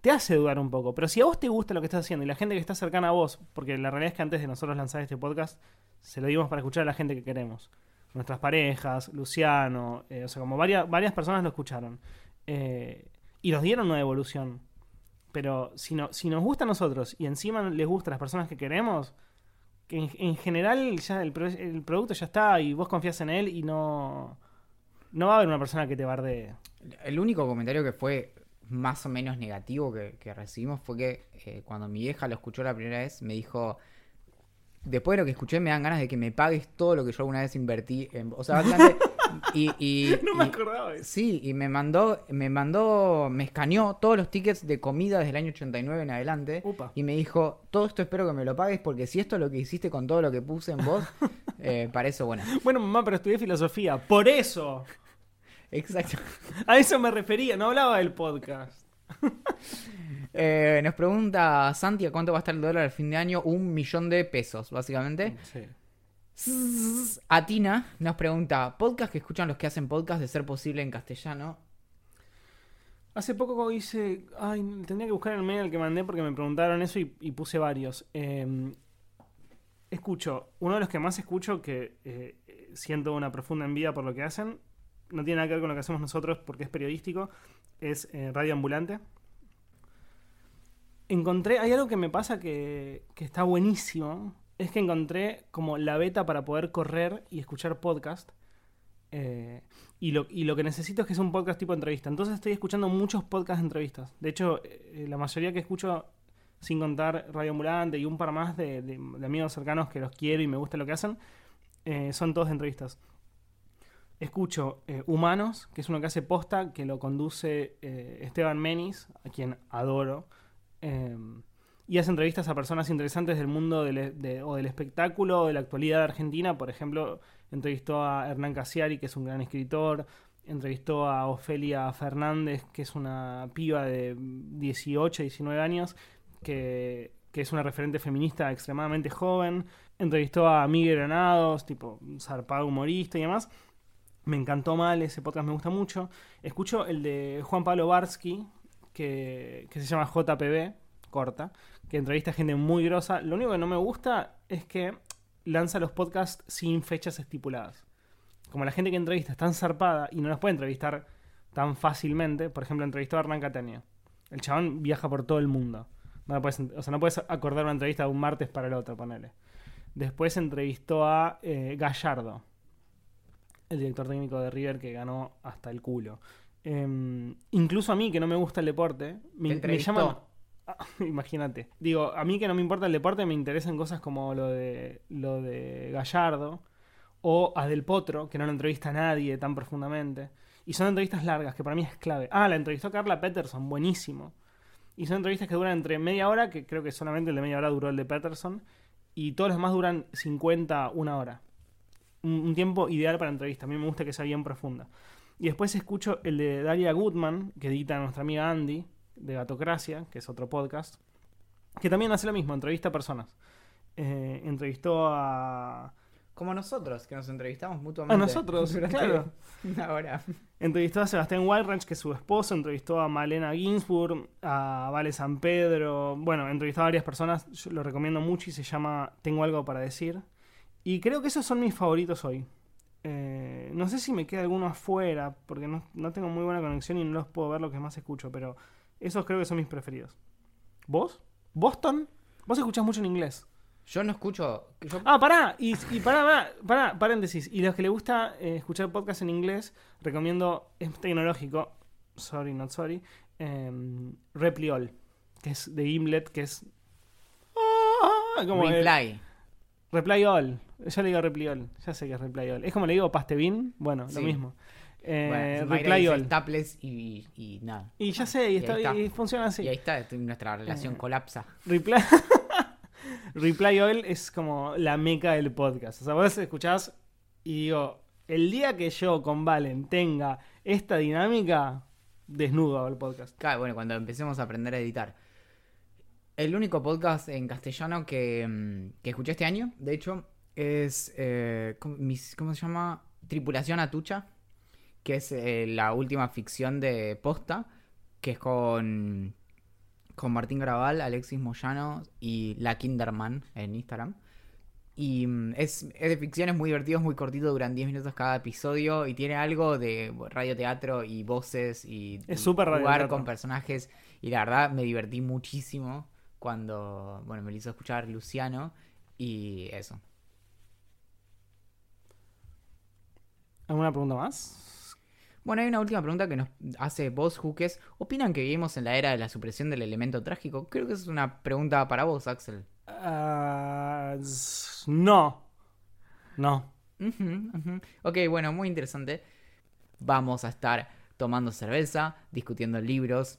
te hace dudar un poco, pero si a vos te gusta lo que estás haciendo y la gente que está cercana a vos, porque la realidad es que antes de nosotros lanzar este podcast, se lo dimos para escuchar a la gente que queremos. Nuestras parejas, Luciano, eh, o sea, como varias, varias personas lo escucharon. Eh, y nos dieron una devolución. Pero si, no, si nos gusta a nosotros y encima les gusta a las personas que queremos, que en, en general ya el, el producto ya está y vos confías en él y no, no va a haber una persona que te bardee. El único comentario que fue más o menos negativo que, que recibimos fue que eh, cuando mi vieja lo escuchó la primera vez me dijo, después de lo que escuché me dan ganas de que me pagues todo lo que yo alguna vez invertí en... O sea, básicamente... y, y- No me y- acordaba de eso. Sí, y me mandó, me mandó, me escaneó todos los tickets de comida desde el año 89 en adelante. Upa. Y me dijo, todo esto espero que me lo pagues porque si esto es lo que hiciste con todo lo que puse en vos, eh, para eso, bueno. Bueno, mamá, pero estudié filosofía. Por eso. Exacto. A eso me refería, no hablaba del podcast. Eh, nos pregunta Santi a cuánto va a estar el dólar al fin de año. Un millón de pesos, básicamente. Sí. Atina nos pregunta, ¿podcast que escuchan los que hacen podcast de ser posible en castellano? Hace poco hice. Ay, tendría que buscar el mail que mandé porque me preguntaron eso y, puse varios. Eh, escucho, uno de los que más escucho, que eh, siento una profunda envidia por lo que hacen, no tiene nada que ver con lo que hacemos nosotros porque es periodístico, es eh, Radio Ambulante. Encontré, hay algo que me pasa que está buenísimo, es que encontré como la beta para poder correr y escuchar podcast. Eh, y lo, y lo que necesito es que sea un podcast tipo entrevista. Entonces estoy escuchando muchos podcasts de entrevistas. De hecho, eh, la mayoría que escucho, sin contar Radio Ambulante y un par más de, de- amigos cercanos que los quiero y me gusta lo que hacen, eh, son todos de entrevistas. Escucho Humanos, que es uno que hace posta, que lo conduce Esteban Menis, a quien adoro. Y hace entrevistas a personas interesantes del mundo de- o del espectáculo o de la actualidad Argentina. Por ejemplo, entrevistó a Hernán Casiari, que es un gran escritor. Entrevistó a Ofelia Fernández, que es una piba de 18, 19 años, que, que es una referente feminista extremadamente joven. Entrevistó a Miguel Granados, tipo zarpado humorista y demás. Me encantó mal, ese podcast me gusta mucho. Escucho el de Juan Pablo Barsky, que, que se llama JPB, corta, que entrevista a gente muy grosa. Lo único que no me gusta es que lanza los podcasts sin fechas estipuladas. Como la gente que entrevista es tan zarpada y no los puede entrevistar tan fácilmente, por ejemplo, entrevistó a Hernán. El chabón viaja por todo el mundo. No puedes, o sea, no puedes acordar una entrevista de un martes para el otro, ponele. Después entrevistó a eh, Gallardo, el director técnico de River que ganó hasta el culo. Em, incluso a mí, que no me gusta el deporte, me, me llaman. Imagínate. Digo, a mí que no me importa el deporte, me interesan cosas como lo de, lo de Gallardo o a Del Potro, que no lo entrevista a nadie tan profundamente. Y son entrevistas largas, que para mí es clave. Ah, la entrevistó Carla Peterson, buenísimo. Y son entrevistas que duran entre media hora, que creo que solamente el de media hora duró el de Peterson, y todos los demás duran 50, una hora. Un, un tiempo ideal para entrevista. A mí me gusta que sea bien profunda. Y después escucho el de Dalia Goodman, que edita nuestra amiga Andy, de Gatocracia, que es otro podcast, que también hace lo mismo, entrevista a personas. Eh, entrevistó a... Como nosotros, que nos entrevistamos mutuamente. A nosotros, claro. Una hora. Entrevistó a Sebastián Wildranch, que es su esposo, entrevistó a Malena Ginsburg, a Vale San Pedro, bueno, entrevistó a varias personas, yo lo recomiendo mucho y se llama Tengo algo para decir. Y creo que esos son mis favoritos hoy. Eh, no sé si me queda alguno afuera, porque no, no tengo muy buena conexión y no los puedo ver lo que más escucho, pero esos creo que son mis preferidos. ¿Vos? ¿Boston? Vos escuchás mucho en inglés. Yo no escucho. Yo, Ah, pará, y, y pará, pará, pará, paréntesis. Y los que les gusta eh, escuchar podcast en inglés, recomiendo, es tecnológico, sorry, not sorry, em, Repliol, que es de Gimlet, que es... Ah, como el- Reply. Reply All, yo le digo Reply All, ya sé que es Reply All. Es como le digo Pastebin, bueno, Sí. lo mismo. Eh, Bueno, Reply All. Staples y, y nada. Y ya sé, y, está, ahí está. y funciona así. Y ahí está, nuestra relación Eh, colapsa. Reply... Reply All es como la meca del podcast. O sea, vos escuchás y digo, el día que yo con Valen tenga esta dinámica, desnudo el podcast. Claro, bueno, cuando empecemos a aprender a editar. El único podcast en castellano que, mm, que escuché este año, de hecho, es. eh, ¿cómo, mis- cómo se llama? Tripulación Atucha, que es eh, la última ficción de Posta, que es con. Con Martín Graval, Alexis Moyano y La Kinderman en Instagram. Y mm, es, es de ficción, es muy divertido, es muy cortito, duran 10 minutos cada episodio y tiene algo de radioteatro y voces y, Es y súper jugar radioteatro. con personajes. Y la verdad me divertí muchísimo cuando, bueno, me lo hizo escuchar Luciano y eso. ¿Alguna pregunta más? Bueno, hay una última pregunta que nos hace vos, Juques. ¿Opinan que vivimos en la era de la supresión del elemento trágico? Creo que es una pregunta para vos, Axel. S- no. No. Ujú. Ok, bueno, muy interesante. Vamos a estar tomando cerveza, discutiendo libros,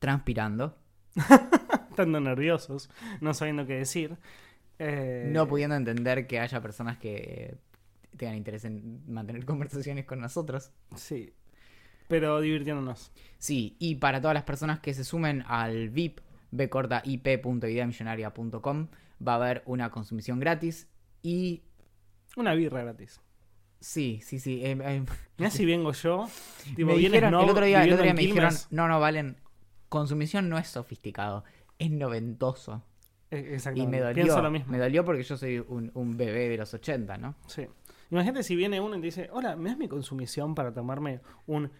transpirando, Estando nerviosos, no sabiendo qué decir. Eh, no pudiendo entender que haya personas que tengan interés en mantener conversaciones con nosotros. Sí. Pero divirtiéndonos. Sí, y para todas las personas que se sumen al VIP, bcortaip.ideamillonaria.com, va a haber una consumición gratis y... Una birra gratis. Sí, sí, sí. eh, eh, Mirá si vengo yo. Tipo, me dijeron, no el otro día, el viviendo otro día en me dijeron, no, no, Valen, consumición no es sofisticado, es noventoso. Eh, Y Exactamente. me dolió, Pienso lo mismo. me dolió porque yo soy un, un bebé de los 80, ¿no? Sí. Imagínate si viene uno y te dice, hola, ¿me das mi consumición para tomarme un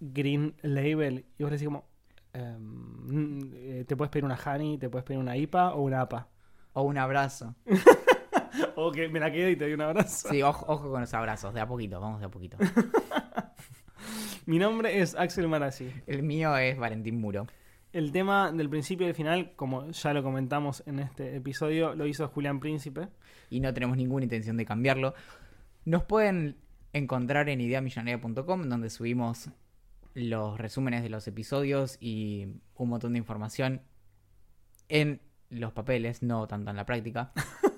Green Label? Y vos le decís como, "Em, eh, te puedes pedir una Honey, te puedes pedir una IPA o una APA. O un abrazo. O que me la quedo y te doy un abrazo. Sí, ojo, ojo con los abrazos, de a poquito, vamos de a poquito. Mi nombre es Axel Marazzi. El mío es Valentín Muro. El tema del principio y del final, como ya lo comentamos en este episodio, lo hizo Julián Príncipe. y no tenemos ninguna intención de cambiarlo. Nos pueden encontrar en ideamillonaria.com donde subimos los resúmenes de los episodios y un montón de información en los papeles, no tanto en la práctica.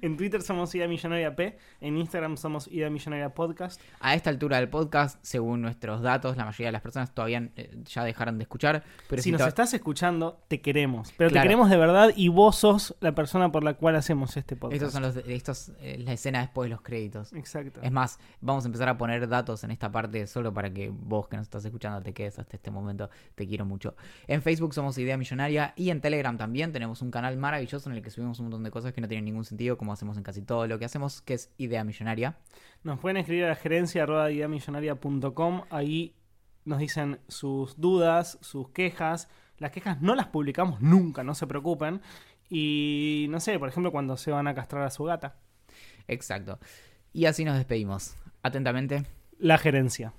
En Twitter somos Ida Millonaria P, en Instagram somos Ida Millonaria Podcast. A esta altura del podcast, según nuestros datos, la mayoría de las personas todavía eh, ya dejaron de escuchar. Pero si nos estás escuchando, te queremos. Pero Claro. te queremos de verdad y vos sos la persona por la cual hacemos este podcast. Estos son los, estos, eh, la escena después de los créditos. Exacto. Es más, vamos a empezar a poner datos en esta parte solo para que vos que nos estás escuchando te quedes hasta este momento. Te quiero mucho. En Facebook somos Idea Millonaria y en Telegram también tenemos un canal maravilloso en el que subimos un montón de cosas que no tienen ningún sentido, como hacemos en casi todo lo que hacemos, que es Idea Millonaria. Nos pueden escribir a la gerencia arroba. Ahí nos dicen sus dudas, sus quejas. Las quejas no las publicamos nunca, no se preocupen. Y no sé, por ejemplo, cuando se van a castrar a su gata. Exacto. Y así nos despedimos. Atentamente. La gerencia.